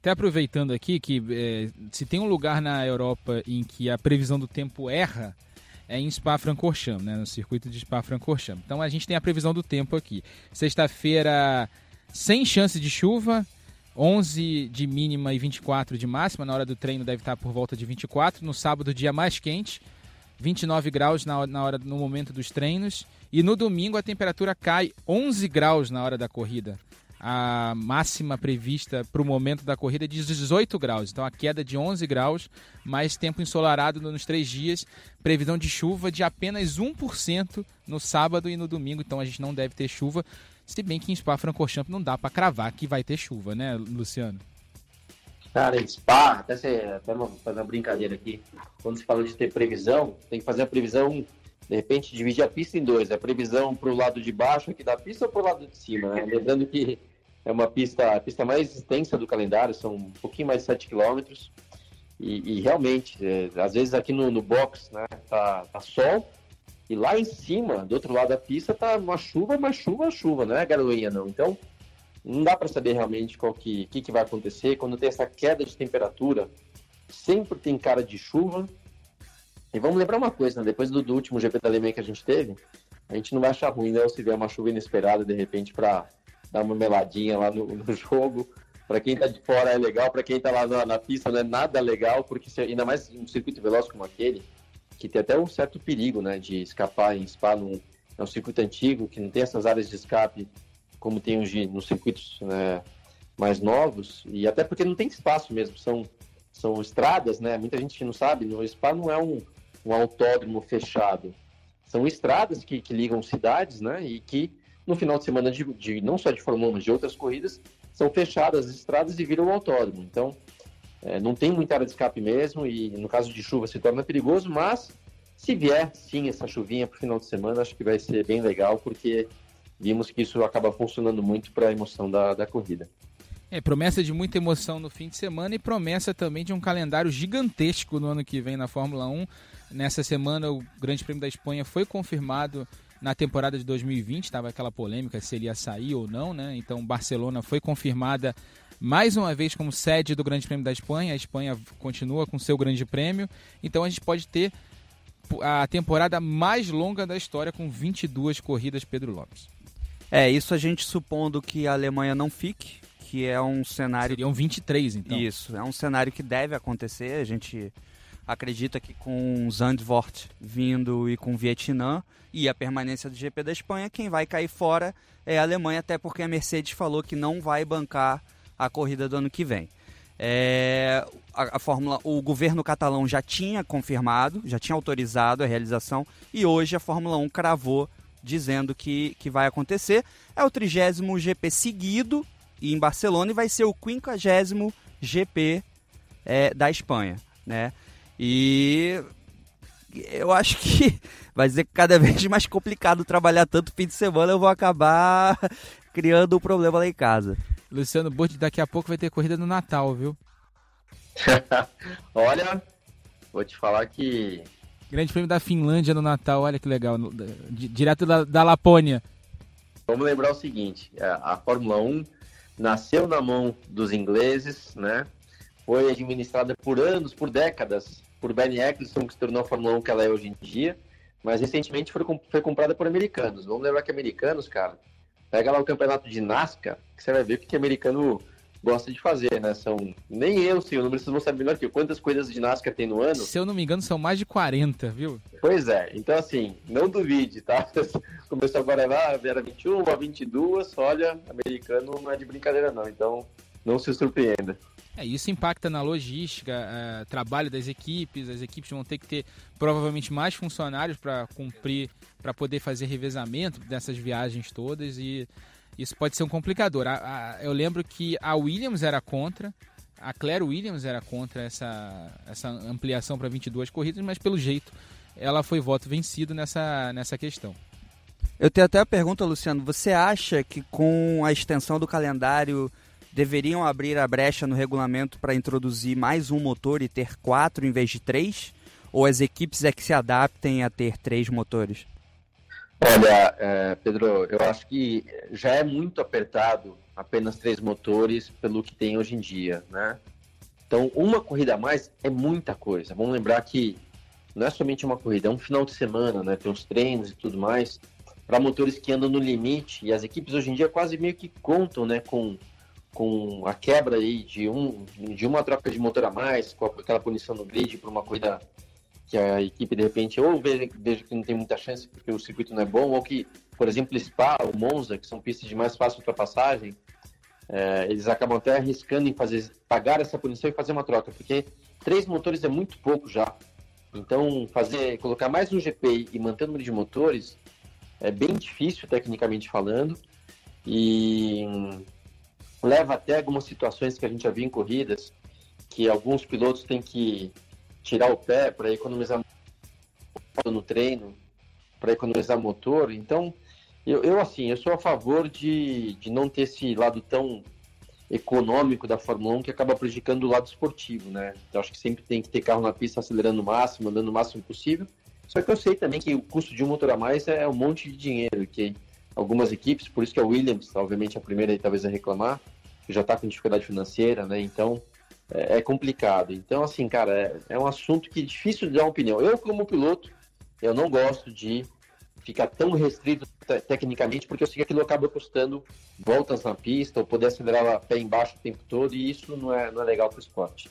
Até aproveitando aqui que é, se tem um lugar na Europa em que a previsão do tempo erra, é em Spa-Francorchamps, né, no circuito de Spa-Francorchamps. Então a gente tem a previsão do tempo aqui. Sexta-feira, sem chance de chuva, 11 de mínima e 24 de máxima. Na hora do treino deve estar por volta de 24. No sábado, dia mais quente, 29 graus na, na hora, no momento dos treinos. E no domingo a temperatura cai 11 graus na hora da corrida a máxima prevista para o momento da corrida é de 18 graus. Então a queda de 11 graus, mais tempo ensolarado nos três dias. Previsão de chuva de apenas 1% no sábado e no domingo. Então a gente não deve ter chuva. Se bem que em Spa-Francorchamps não dá para cravar que vai ter chuva, né, Luciano? Cara, em Spa, até, você, até uma, fazer uma brincadeira aqui. Quando se fala de ter previsão, tem que fazer a previsão de repente dividir a pista em dois, a previsão para o lado de baixo aqui da pista ou para o lado de cima, né? Lembrando que é uma pista, a pista mais extensa do calendário, são um pouquinho mais de 7 km. E, e realmente, é, às vezes aqui no, no box, né, tá, tá, sol, e lá em cima, do outro lado da pista, tá uma chuva, mas chuva, chuva, não é garoinha não. Então, não dá para saber realmente qual que, que, que vai acontecer. Quando tem essa queda de temperatura, sempre tem cara de chuva, e vamos lembrar uma coisa, né? depois do, do, último GP da Alemanha que a gente teve, a gente não vai achar ruim, né? Se vier uma chuva inesperada, de repente, para dar uma meladinha lá no, no jogo. para quem está de fora é legal, para quem está lá na, na, pista não é nada legal, porque se, ainda mais um circuito veloz como aquele, que tem até um certo perigo, né, de escapar em Spa, num, é um circuito antigo, que não tem essas áreas de escape como tem hoje nos circuitos né, mais novos, e até porque não tem espaço mesmo, são, são estradas, né, muita gente não sabe, no Spa não é um, um autódromo fechado, são estradas que, que ligam cidades, né, e que no final de semana de, de não só de Fórmula 1, mas de outras corridas, são fechadas as estradas e viram autódromo. Então, é, não tem muita área de escape mesmo, e no caso de chuva se torna perigoso, mas se vier sim essa chuvinha para o final de semana, acho que vai ser bem legal, porque vimos que isso acaba funcionando muito para a emoção da, da corrida. É, promessa de muita emoção no fim de semana e promessa também de um calendário gigantesco no ano que vem na Fórmula 1. Nessa semana, o Grande Prêmio da Espanha foi confirmado na temporada de 2020, estava aquela polêmica se ele ia sair ou não, né? Então, Barcelona foi confirmada mais uma vez como sede do Grande Prêmio da Espanha. A Espanha continua com seu Grande Prêmio. Então, a gente pode ter a temporada mais longa da história com 22 corridas Pedro Lopes. É, isso a gente supondo que a Alemanha não fique, que é um cenário. Seriam 23, então. Isso, é um cenário que deve acontecer. A gente acredita que com Zandvoort vindo e com o Vietnã e a permanência do GP da Espanha, quem vai cair fora é a Alemanha, até porque a Mercedes falou que não vai bancar a corrida do ano que vem. É, a, a, Fórmula, o governo catalão já tinha confirmado, já tinha autorizado a realização e hoje a Fórmula 1 cravou dizendo que, que vai acontecer. É o trigésimo GP seguido em Barcelona e vai ser o quinquagésimo GP é, da Espanha, né? E eu acho que vai ser cada vez mais complicado trabalhar tanto fim de semana, eu vou acabar criando um problema lá em casa. Luciano Burti daqui a pouco vai ter corrida no Natal, viu? olha, vou te falar que. Grande prêmio da Finlândia no Natal, olha que legal. Direto da, da Lapônia. Vamos lembrar o seguinte: é, a Fórmula 1 nasceu na mão dos ingleses, né? Foi administrada por anos, por décadas, por Ben Eccleston, que se tornou a Fórmula 1 que ela é hoje em dia, mas recentemente foi, foi comprada por americanos. Vamos lembrar que americanos, cara, pega lá o campeonato de NASCAR, que você vai ver o que, que americano gosta de fazer, né? São. Nem eu sei, o número vocês vão saber melhor que eu. Quantas coisas de NASCAR tem no ano? Se eu não me engano, são mais de 40, viu? Pois é, então assim, não duvide, tá? Começou agora lá, era 21, 22, olha, americano não é de brincadeira não, então não se surpreenda. É, isso impacta na logística, é, trabalho das equipes, as equipes vão ter que ter provavelmente mais funcionários para cumprir, para poder fazer revezamento dessas viagens todas e isso pode ser um complicador. A, a, eu lembro que a Williams era contra, a Claire Williams era contra essa, essa ampliação para 22 corridas, mas pelo jeito ela foi voto vencido nessa, nessa questão. Eu tenho até a pergunta, Luciano, você acha que com a extensão do calendário deveriam abrir a brecha no regulamento para introduzir mais um motor e ter quatro em vez de três? Ou as equipes é que se adaptem a ter três motores? Olha, é, Pedro, eu acho que já é muito apertado apenas três motores pelo que tem hoje em dia, né? Então, uma corrida a mais é muita coisa. Vamos lembrar que não é somente uma corrida, é um final de semana, né? Tem os treinos e tudo mais para motores que andam no limite e as equipes hoje em dia quase meio que contam, né, com com a quebra aí de, um, de uma troca de motor a mais, com aquela punição no grid para uma corrida que a equipe de repente ou veja, que não tem muita chance porque o circuito não é bom, ou que, por exemplo, Spa ou Monza, que são pistas de mais fácil ultrapassagem, é, eles acabam até arriscando em fazer, pagar essa punição e fazer uma troca, porque três motores é muito pouco já. Então, fazer, colocar mais um GP e manter o número de motores é bem difícil, tecnicamente falando. E leva até algumas situações que a gente já viu em corridas, que alguns pilotos têm que tirar o pé para economizar no treino, para economizar motor. Então, eu, eu, assim, eu sou a favor de, de não ter esse lado tão econômico da Fórmula 1 que acaba prejudicando o lado esportivo, né? Então, acho que sempre tem que ter carro na pista acelerando o máximo, andando o máximo possível. Só que eu sei também que o custo de um motor a mais é um monte de dinheiro, que algumas equipes, por isso que a Williams, obviamente a primeira aí talvez a reclamar, já está com dificuldade financeira, né? Então é, é complicado. Então, assim, cara, é, é, um assunto que é difícil de dar uma opinião. Eu, como piloto, eu não gosto de ficar tão restrito tecnicamente, porque eu sei que aquilo acaba custando voltas na pista, ou poder acelerar o pé embaixo o tempo todo, e isso não é, não é legal para o esporte.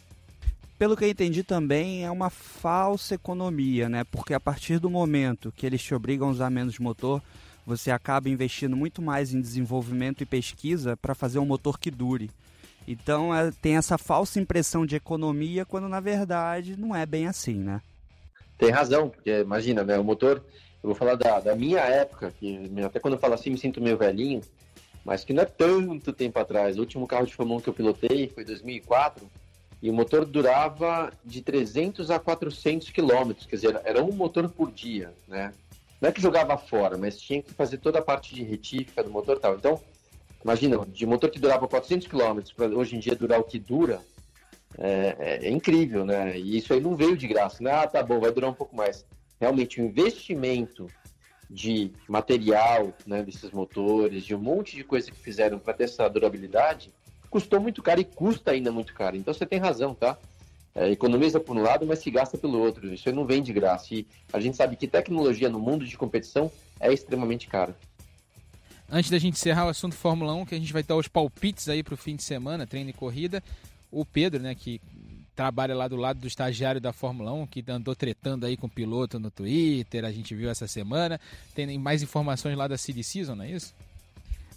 Pelo que eu entendi também, é uma falsa economia, né? Porque a partir do momento que eles te obrigam a usar menos motor, você acaba investindo muito mais em desenvolvimento e pesquisa para fazer um motor que dure. Então é, tem essa falsa impressão de economia, quando na verdade não é bem assim, né? Tem razão, porque imagina, né? O motor, eu vou falar da, da minha época, que até quando eu falo assim me sinto meio velhinho, mas que não é tanto tempo atrás. O último carro de Fórmula 1 que eu pilotei foi 2004 e o motor durava de 300 a 400 quilômetros, quer dizer, era um motor por dia, né? Não é que jogava fora, mas tinha que fazer toda a parte de retífica do motor e tal. Então, imagina, de motor que durava 400 quilômetros para hoje em dia durar o que dura, é, é, é, incrível, né? E isso aí não veio de graça, né? Ah, tá bom, vai durar um pouco mais. Realmente, o investimento de material, né, desses motores, de um monte de coisa que fizeram para ter essa durabilidade, custou muito caro e custa ainda muito caro. Então você tem razão, tá? É, economiza por um lado, mas se gasta pelo outro. Isso aí não vem de graça. E a gente sabe que tecnologia no mundo de competição é extremamente cara. Antes da gente encerrar o assunto Fórmula 1, que a gente vai dar os palpites aí para o fim de semana, treino e corrida, o Pedro, né, que trabalha lá do lado do estagiário da Fórmula 1, que andou tretando aí com o piloto no Twitter, a gente viu essa semana. Tem mais informações lá da City Season, não é isso?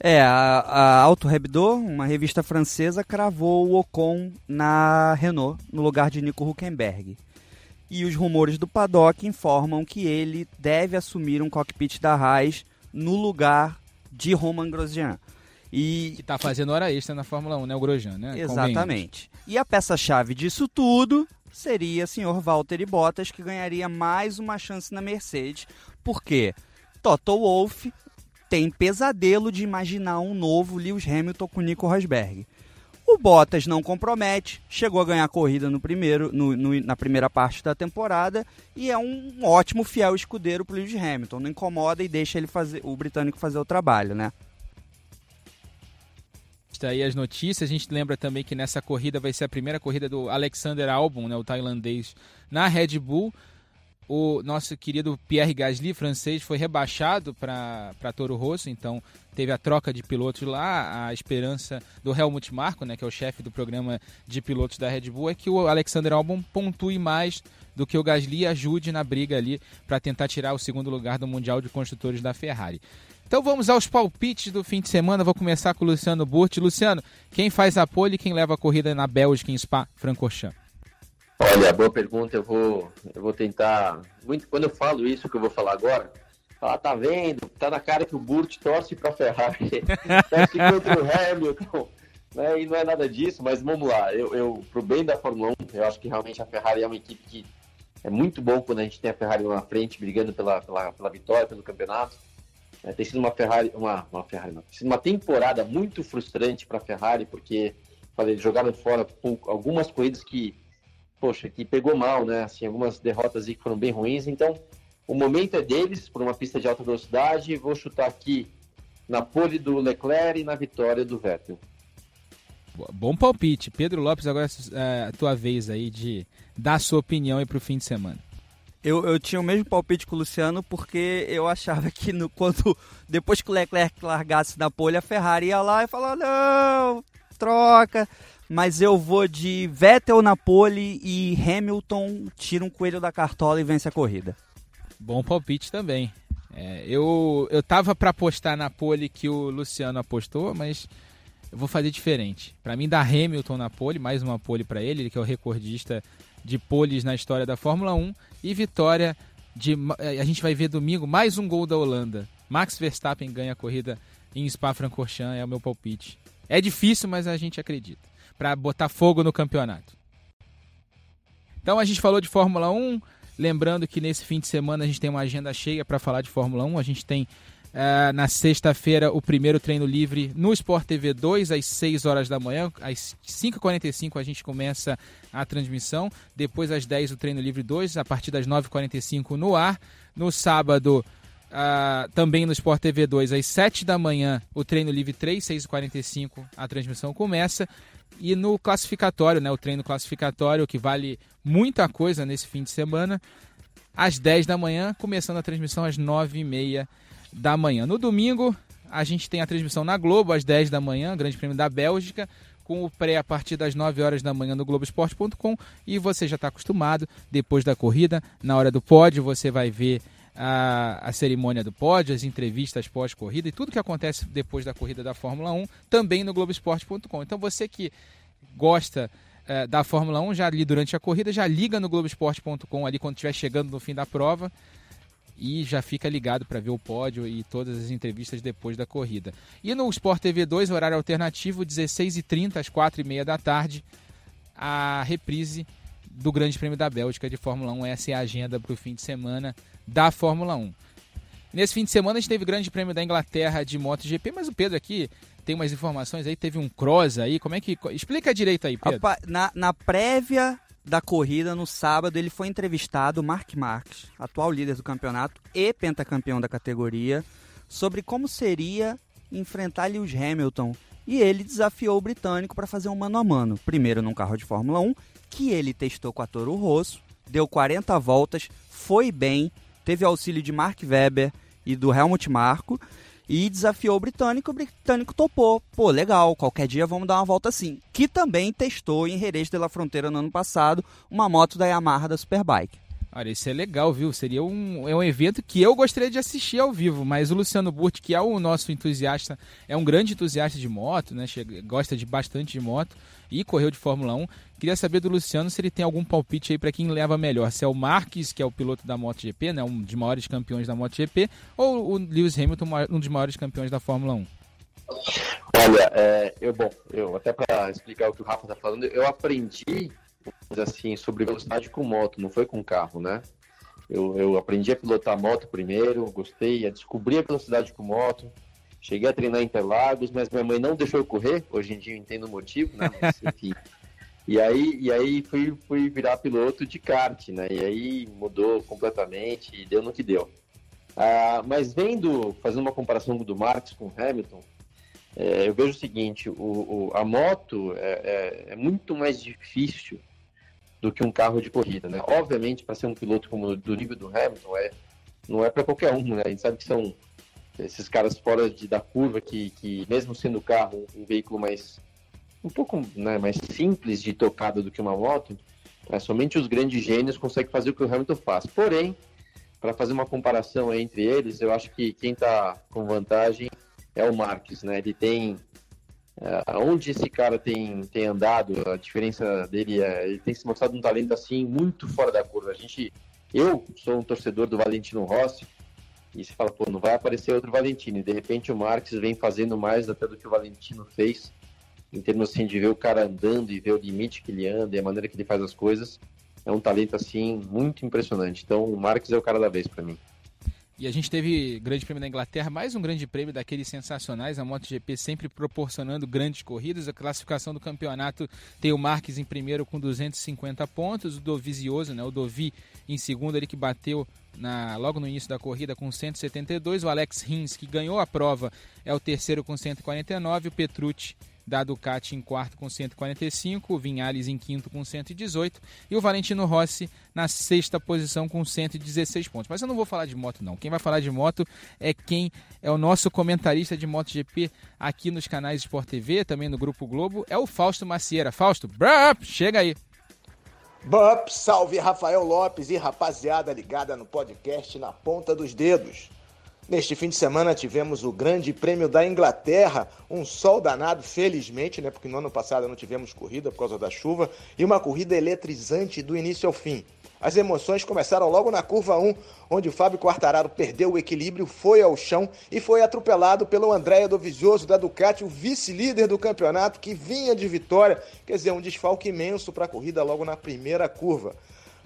É, a, a Auto Hebdo, uma revista francesa, cravou o Ocon na Renault, no lugar de Nico Huckenberg. E os rumores do paddock informam que ele deve assumir um cockpit da Haas no lugar de Roman Grosjean. E que está fazendo hora extra na Fórmula 1, né, o Grosjean, né? Exatamente. E a peça-chave disso tudo seria o senhor Valtteri Bottas, que ganharia mais uma chance na Mercedes. Por quê? Toto Wolff tem pesadelo de imaginar um novo Lewis Hamilton com Nico Rosberg. O Bottas não compromete, chegou a ganhar a corrida no primeiro, no, no, na primeira parte da temporada e é um ótimo fiel escudeiro para Lewis Hamilton. Não incomoda e deixa ele fazer, o britânico fazer o trabalho, né? Está aí as notícias. A gente lembra também que nessa corrida vai ser a primeira corrida do Alexander Albon, né, o tailandês, na Red Bull o nosso querido Pierre Gasly, francês, foi rebaixado para Toro Rosso, então teve a troca de pilotos lá. A esperança do Helmut Marko, né, que é o chefe do programa de pilotos da Red Bull, é que o Alexander Albon pontue mais do que o Gasly ajude na briga ali para tentar tirar o segundo lugar do Mundial de Construtores da Ferrari. Então vamos aos palpites do fim de semana. Vou começar com o Luciano Burti. Luciano, quem faz a pole e quem leva a corrida na Bélgica em Spa-Francorchamps? Olha, boa pergunta. Eu vou, eu vou tentar. Muito, quando eu falo isso que eu vou falar agora, ah, tá vendo? Tá na cara que o Burt torce para Ferrari, torce contra o Hamilton. Né? E não é nada disso, mas vamos lá. Eu, eu, pro bem da Fórmula 1, eu acho que realmente a Ferrari é uma equipe que é muito bom quando a gente tem a Ferrari lá na frente, brigando pela, pela, pela vitória, pelo campeonato. É, tem sido uma Ferrari, uma, uma Ferrari, não. Sido uma temporada muito frustrante para a Ferrari, porque falei, jogaram fora algumas corridas que poxa, que pegou mal, né? Assim, algumas derrotas que foram bem ruins. Então, o momento é deles, por uma pista de alta velocidade. Vou chutar aqui na pole do Leclerc e na vitória do Vettel. Bom palpite. Pedro Lopes, agora é a tua vez aí de dar sua opinião aí para o fim de semana. Eu, eu tinha o mesmo palpite com o Luciano porque eu achava que no, quando depois que o Leclerc largasse da pole, a Ferrari ia lá e falar, não, troca mas eu vou de Vettel na pole e Hamilton tira um coelho da cartola e vence a corrida. Bom palpite também. É, eu, eu tava para apostar na pole que o Luciano apostou, mas eu vou fazer diferente. Para mim, dá Hamilton na pole, mais uma pole para ele, ele que é o recordista de poles na história da Fórmula 1. E vitória de. A gente vai ver domingo mais um gol da Holanda. Max Verstappen ganha a corrida em Spa-Francorchamps, é o meu palpite. É difícil, mas a gente acredita para botar fogo no campeonato. Então a gente falou de Fórmula 1, lembrando que nesse fim de semana a gente tem uma agenda cheia para falar de Fórmula 1. A gente tem uh, na sexta-feira o primeiro treino livre no Sport TV 2 às 6 horas da manhã. Às 5h45 a gente começa a transmissão. Depois às 10 o treino livre 2, a partir das 9h45 no ar. No sábado Uh, também no Sport TV 2, às 7 da manhã, o treino livre 3, 6h45, a transmissão começa. E no classificatório, né, o treino classificatório, que vale muita coisa nesse fim de semana, às 10 da manhã, começando a transmissão às 9h30 da manhã. No domingo, a gente tem a transmissão na Globo, às 10 da manhã, Grande Prêmio da Bélgica, com o pré a partir das 9 horas da manhã no Globoesporte.com. E você já está acostumado, depois da corrida, na hora do pódio, você vai ver a, a cerimônia do pódio, as entrevistas pós-corrida e tudo que acontece depois da corrida da Fórmula 1, também no Globoesporte.com. Então você que gosta é, da Fórmula 1 já ali durante a corrida, já liga no Globoesporte.com ali quando estiver chegando no fim da prova e já fica ligado para ver o pódio e todas as entrevistas depois da corrida. E no Sport TV 2, horário alternativo, 16h30 às 4h30 da tarde, a reprise do Grande Prêmio da Bélgica de Fórmula 1. Essa é a agenda para o fim de semana da Fórmula 1. Nesse fim de semana a gente teve o Grande Prêmio da Inglaterra de MotoGP, mas o Pedro aqui tem umas informações aí, teve um cross aí, como é que... Explica direito aí, Pedro. Na, na prévia da corrida, no sábado, ele foi entrevistado, Mark Marques, atual líder do campeonato e pentacampeão da categoria, sobre como seria enfrentar Lewis Hamilton. E ele desafiou o britânico para fazer um mano a mano. Primeiro num carro de Fórmula 1, que ele testou com a Toro Rosso, deu 40 voltas, foi bem, teve auxílio de Mark Webber e do Helmut Marko e desafiou o britânico, o britânico topou. Pô, legal, qualquer dia vamos dar uma volta assim. Que também testou em Jerez de la Fronteira no ano passado uma moto da Yamaha da Superbike. Olha, isso é legal, viu? Seria um, é um evento que eu gostaria de assistir ao vivo, mas o Luciano Burti, que é o nosso entusiasta, é um grande entusiasta de moto, né? Chega, gosta de bastante de moto e correu de Fórmula 1. Queria saber do Luciano se ele tem algum palpite aí para quem leva melhor, se é o Marques, que é o piloto da MotoGP, né? Um dos maiores campeões da MotoGP, ou o Lewis Hamilton, um dos maiores campeões da Fórmula 1. Olha, é, eu bom, eu até para explicar o que o Rafa está falando, eu aprendi assim, sobre velocidade com moto, não foi com carro, né? Eu, eu aprendi a pilotar moto primeiro, gostei, a descobrir a velocidade com moto. Cheguei a treinar em Interlagos, mas minha mãe não deixou eu correr. Hoje em dia eu entendo o motivo, né? Mas, enfim. e aí, e aí fui, fui virar piloto de kart, né? E aí mudou completamente e deu no que deu. Ah, mas vendo, fazendo uma comparação do Marx com Hamilton, é, eu vejo o seguinte: o, o a moto é, é, é, muito mais difícil do que um carro de corrida, né? Obviamente, para ser um piloto como do nível do Hamilton, é, não é para qualquer um, né? A gente sabe que são esses caras fora de, da curva que, que mesmo sendo carro um veículo mais um pouco né, mais simples de tocada do que uma moto, é, somente os grandes gênios conseguem fazer o que o Hamilton faz. Porém, para fazer uma comparação entre eles, eu acho que quem está com vantagem é o Marques, né? Ele tem Uh, onde esse cara tem, tem andado, a diferença dele é. Ele tem se mostrado um talento assim muito fora da curva. A gente, eu sou um torcedor do Valentino Rossi, e você fala, pô, não vai aparecer outro Valentino. E de repente o Marques vem fazendo mais até do que o Valentino fez, em termos assim, de ver o cara andando e ver o limite que ele anda e a maneira que ele faz as coisas. É um talento assim muito impressionante. Então o Marques é o cara da vez para mim. E a gente teve Grande Prêmio da Inglaterra, mais um grande prêmio daqueles sensacionais, a MotoGP sempre proporcionando grandes corridas. A classificação do campeonato tem o Marques em primeiro com 250 pontos, o Dovizioso, né, o Dovi em segundo, ele que bateu na, logo no início da corrida com 172. O Alex Rins, que ganhou a prova, é o terceiro com 149. O Petrucci da Ducati em quarto com 145, o Vinhales em quinto com 118 e o Valentino Rossi na sexta posição com 116 pontos. Mas eu não vou falar de moto não. Quem vai falar de moto é quem é o nosso comentarista de MotoGP aqui nos canais Sport TV, também no Grupo Globo, é o Fausto Macieira. Fausto, brup, chega aí. Bup, salve Rafael Lopes e rapaziada ligada no podcast Na Ponta dos Dedos. Neste fim de semana tivemos o Grande Prêmio da Inglaterra, um sol danado, felizmente, né? Porque no ano passado não tivemos corrida por causa da chuva, e uma corrida eletrizante do início ao fim. As emoções começaram logo na curva 1, onde o Fábio Quartararo perdeu o equilíbrio, foi ao chão e foi atropelado pelo Andréa Dovizioso da Ducati, o vice-líder do campeonato, que vinha de vitória, quer dizer, um desfalque imenso para a corrida logo na primeira curva.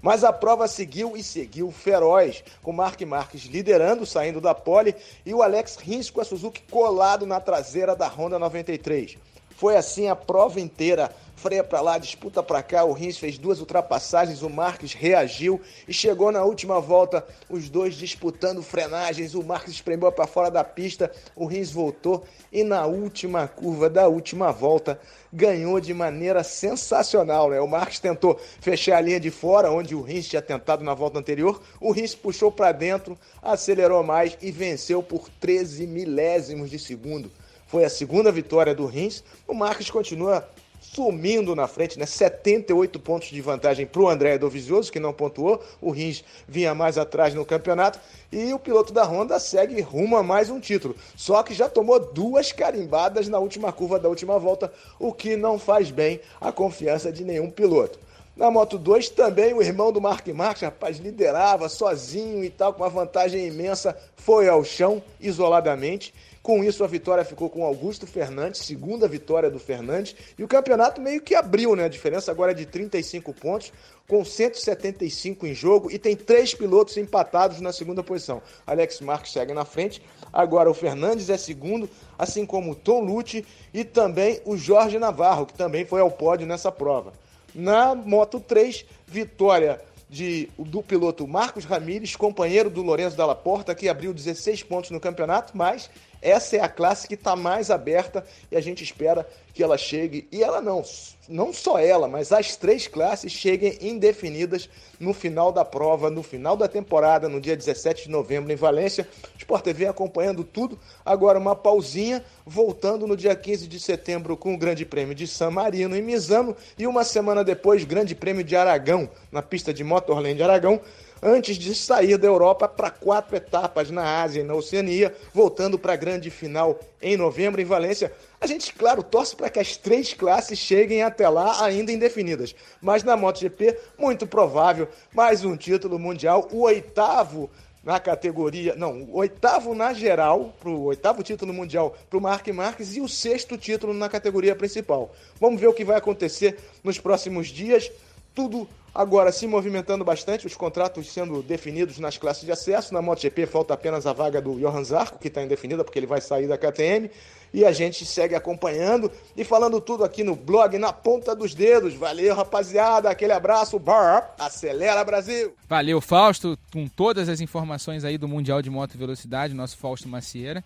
Mas a prova seguiu e seguiu feroz, com Mark Marques liderando, saindo da pole, e o Alex Rins com a Suzuki colado na traseira da Honda 93. Foi assim a prova inteira, freia para lá, disputa para cá. O Rins fez duas ultrapassagens, o Marques reagiu e chegou na última volta, os dois disputando frenagens. O Marques espremeu para fora da pista, o Rins voltou e na última curva da última volta ganhou de maneira sensacional. Né? O Marques tentou fechar a linha de fora, onde o Rins tinha tentado na volta anterior. O Rins puxou para dentro, acelerou mais e venceu por 13 milésimos de segundo. Foi a segunda vitória do Rins. O Marques continua sumindo na frente, né? 78 pontos de vantagem para o André Dovizioso, que não pontuou. O Rins vinha mais atrás no campeonato. E o piloto da Honda segue rumo a mais um título. Só que já tomou duas carimbadas na última curva da última volta, o que não faz bem a confiança de nenhum piloto. Na Moto 2 também o irmão do Mark Marques, rapaz, liderava sozinho e tal, com uma vantagem imensa, foi ao chão isoladamente com isso, a vitória ficou com Augusto Fernandes, segunda vitória do Fernandes, e o campeonato meio que abriu, né? A diferença agora é de 35 pontos, com 175 em jogo, e tem três pilotos empatados na segunda posição. Alex Marques segue na frente, agora o Fernandes é segundo, assim como o Tom Lute e também o Jorge Navarro, que também foi ao pódio nessa prova. Na Moto 3, vitória de, do piloto Marcos Ramírez, companheiro do Lourenço Dalla Porta, que abriu 16 pontos no campeonato, mas essa é a classe que está mais aberta e a gente espera que ela chegue. E ela não, não só ela, mas as três classes cheguem indefinidas no final da prova, no final da temporada, no dia 17 de novembro em Valência. Sport TV acompanhando tudo. Agora uma pausinha, voltando no dia 15 de setembro com o Grande Prêmio de San Marino em Misano e uma semana depois, Grande Prêmio de Aragão, na pista de Motorland Aragão antes de sair da Europa para quatro etapas na Ásia e na Oceania, voltando para a grande final em novembro em Valência. A gente, claro, torce para que as três classes cheguem até lá ainda indefinidas. Mas na MotoGP, muito provável, mais um título mundial, o oitavo na categoria, não, o oitavo na geral, para o oitavo título mundial para o Mark Marques e o sexto título na categoria principal. Vamos ver o que vai acontecer nos próximos dias. Tudo Agora, se movimentando bastante, os contratos sendo definidos nas classes de acesso. Na MotoGP falta apenas a vaga do Johan Zarco, que está indefinida porque ele vai sair da KTM. E a gente segue acompanhando e falando tudo aqui no blog Na Ponta dos Dedos. Valeu, rapaziada. Aquele abraço. Bar, acelera, Brasil. Valeu, Fausto, com todas as informações aí do Mundial de Moto Velocidade, nosso Fausto Macieira.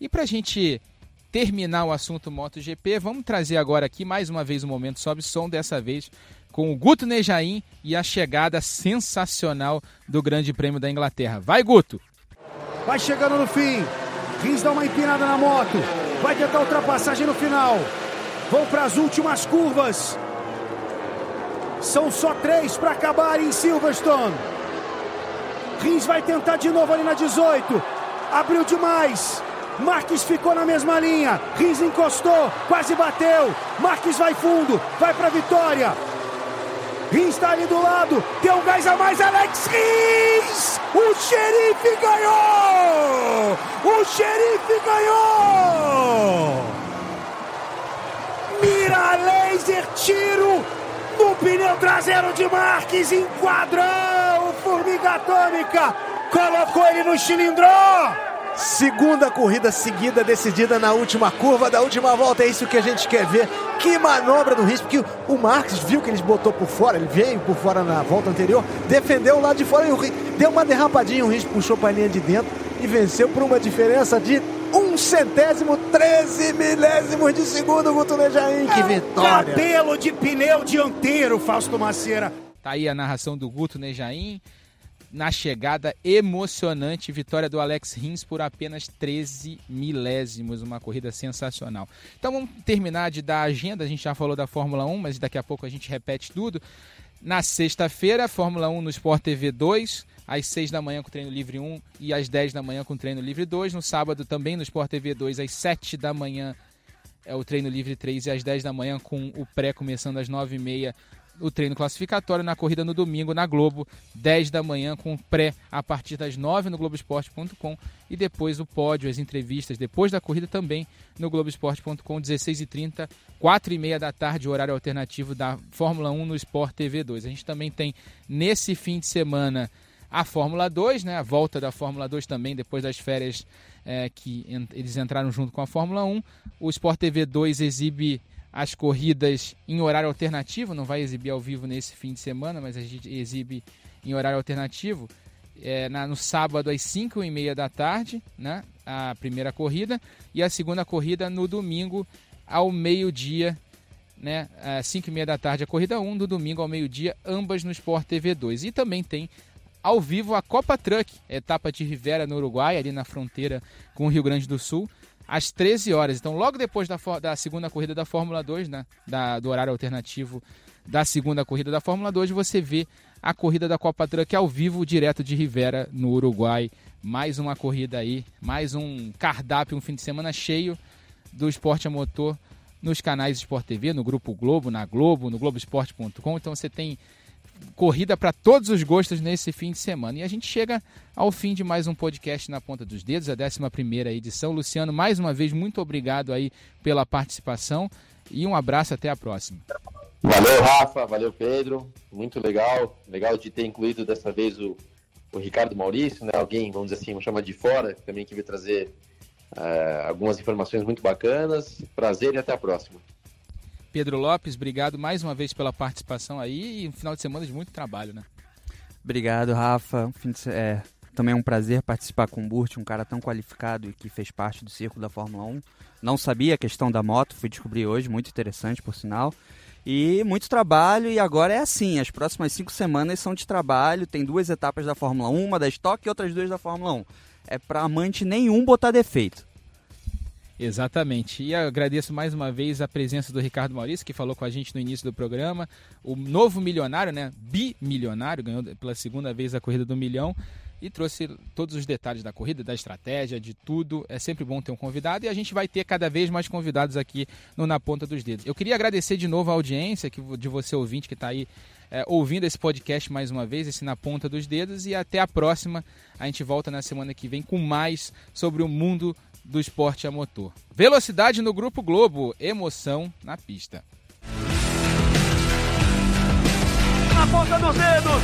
E para a gente terminar o assunto MotoGP, vamos trazer agora aqui mais uma vez o um momento sobe som, dessa vez com o Guto Nejaim e a chegada sensacional do Grande Prêmio da Inglaterra. Vai, Guto! Vai chegando no fim. Rins dá uma empinada na moto. Vai tentar ultrapassagem no final. Vão para as últimas curvas. São só três para acabar em Silverstone. Rins vai tentar de novo ali na 18. Abriu demais. Marques ficou na mesma linha. Rins encostou, quase bateu. Marques vai fundo, vai para a vitória. Está ali do lado, tem um gás a mais, Alex Rins! O xerife ganhou! O xerife ganhou! Mira laser, tiro no pneu traseiro de Marques, enquadrou formiga atômica, colocou ele no cilindro! Segunda corrida seguida decidida na última curva da última volta. É isso que a gente quer ver. Que manobra do risco. Porque o Marques viu que ele botou por fora, ele veio por fora na volta anterior, defendeu o lado de fora e o deu uma derrapadinha. O risco puxou para a linha de dentro e venceu por uma diferença de um centésimo, 13 milésimos de segundo, Guto Nejaim. Que vitória! Cabelo de pneu dianteiro, Fausto Maceira. Tá aí a narração do Guto Nejaim na chegada emocionante, vitória do Alex Rins por apenas 13 milésimos, uma corrida sensacional. Então vamos terminar de dar a agenda, a gente já falou da Fórmula 1, mas daqui a pouco a gente repete tudo. Na sexta-feira, Fórmula 1 no Sport TV 2, às 6 da manhã com treino livre 1 e às 10 da manhã com treino livre 2. No sábado também no Sport TV 2, às 7 da manhã é o treino livre 3 e às 10 da manhã com o pré começando às 9h30 o treino classificatório na corrida no domingo na Globo, 10 da manhã, com pré a partir das 9 no Globoesporte.com e depois o pódio, as entrevistas, depois da corrida também no Globoesporte.com, 16h30, 4h30 da tarde, horário alternativo da Fórmula 1 no Sport TV 2. A gente também tem nesse fim de semana a Fórmula 2, né? A volta da Fórmula 2 também, depois das férias é, que eles entraram junto com a Fórmula 1. O Sport TV 2 exibe as corridas em horário alternativo, não vai exibir ao vivo nesse fim de semana, mas a gente exibe em horário alternativo. É, na, no sábado às 5 e meia da tarde, né, a primeira corrida, e a segunda corrida no domingo ao meio-dia, né, às 5 e meia da tarde a corrida 1, do domingo ao meio-dia, ambas no Sport TV 2. E também tem ao vivo a Copa Truck, etapa de Rivera no Uruguai, ali na fronteira com o Rio Grande do Sul, às 13 horas. Então, logo depois da, da segunda corrida da Fórmula 2, né, da, do horário alternativo da segunda corrida da Fórmula 2, você vê a corrida da Copa Truck ao vivo, direto de Rivera, no Uruguai. Mais uma corrida aí, mais um cardápio, um fim de semana cheio do esporte a motor nos canais Sport TV, no Grupo Globo, na Globo, no Globoesporte.com. Então você tem corrida para todos os gostos nesse fim de semana. E a gente chega ao fim de mais um podcast na ponta dos dedos, a 11 edição. Luciano, mais uma vez, muito obrigado aí pela participação e um abraço até a próxima. Valeu, Rafa, valeu, Pedro. Muito legal. Legal de ter incluído dessa vez o, o Ricardo Maurício, né? Alguém, vamos dizer assim, vamos chamar de fora, também que veio trazer uh, algumas informações muito bacanas. Prazer e até a próxima. Pedro Lopes, obrigado mais uma vez pela participação aí e um final de semana de muito trabalho, né? Obrigado, Rafa. É, também é um prazer participar com o Burt, um cara tão qualificado e que fez parte do círculo da Fórmula 1. Não sabia a questão da moto, fui descobrir hoje, muito interessante por sinal. E muito trabalho, e agora é assim: as próximas cinco semanas são de trabalho. Tem duas etapas da Fórmula 1, uma da Stock e outras duas da Fórmula 1. É para amante nenhum botar defeito. Exatamente. E agradeço mais uma vez a presença do Ricardo Maurício, que falou com a gente no início do programa. O novo milionário, né? Bimilionário, ganhou pela segunda vez a corrida do milhão e trouxe todos os detalhes da corrida, da estratégia, de tudo. É sempre bom ter um convidado e a gente vai ter cada vez mais convidados aqui no Na Ponta dos Dedos. Eu queria agradecer de novo a audiência que, de você ouvinte que está aí é, ouvindo esse podcast mais uma vez, esse Na Ponta dos Dedos e até a próxima. A gente volta na semana que vem com mais sobre o mundo do esporte a motor. Velocidade no Grupo Globo, emoção na pista. Na ponta dos dedos,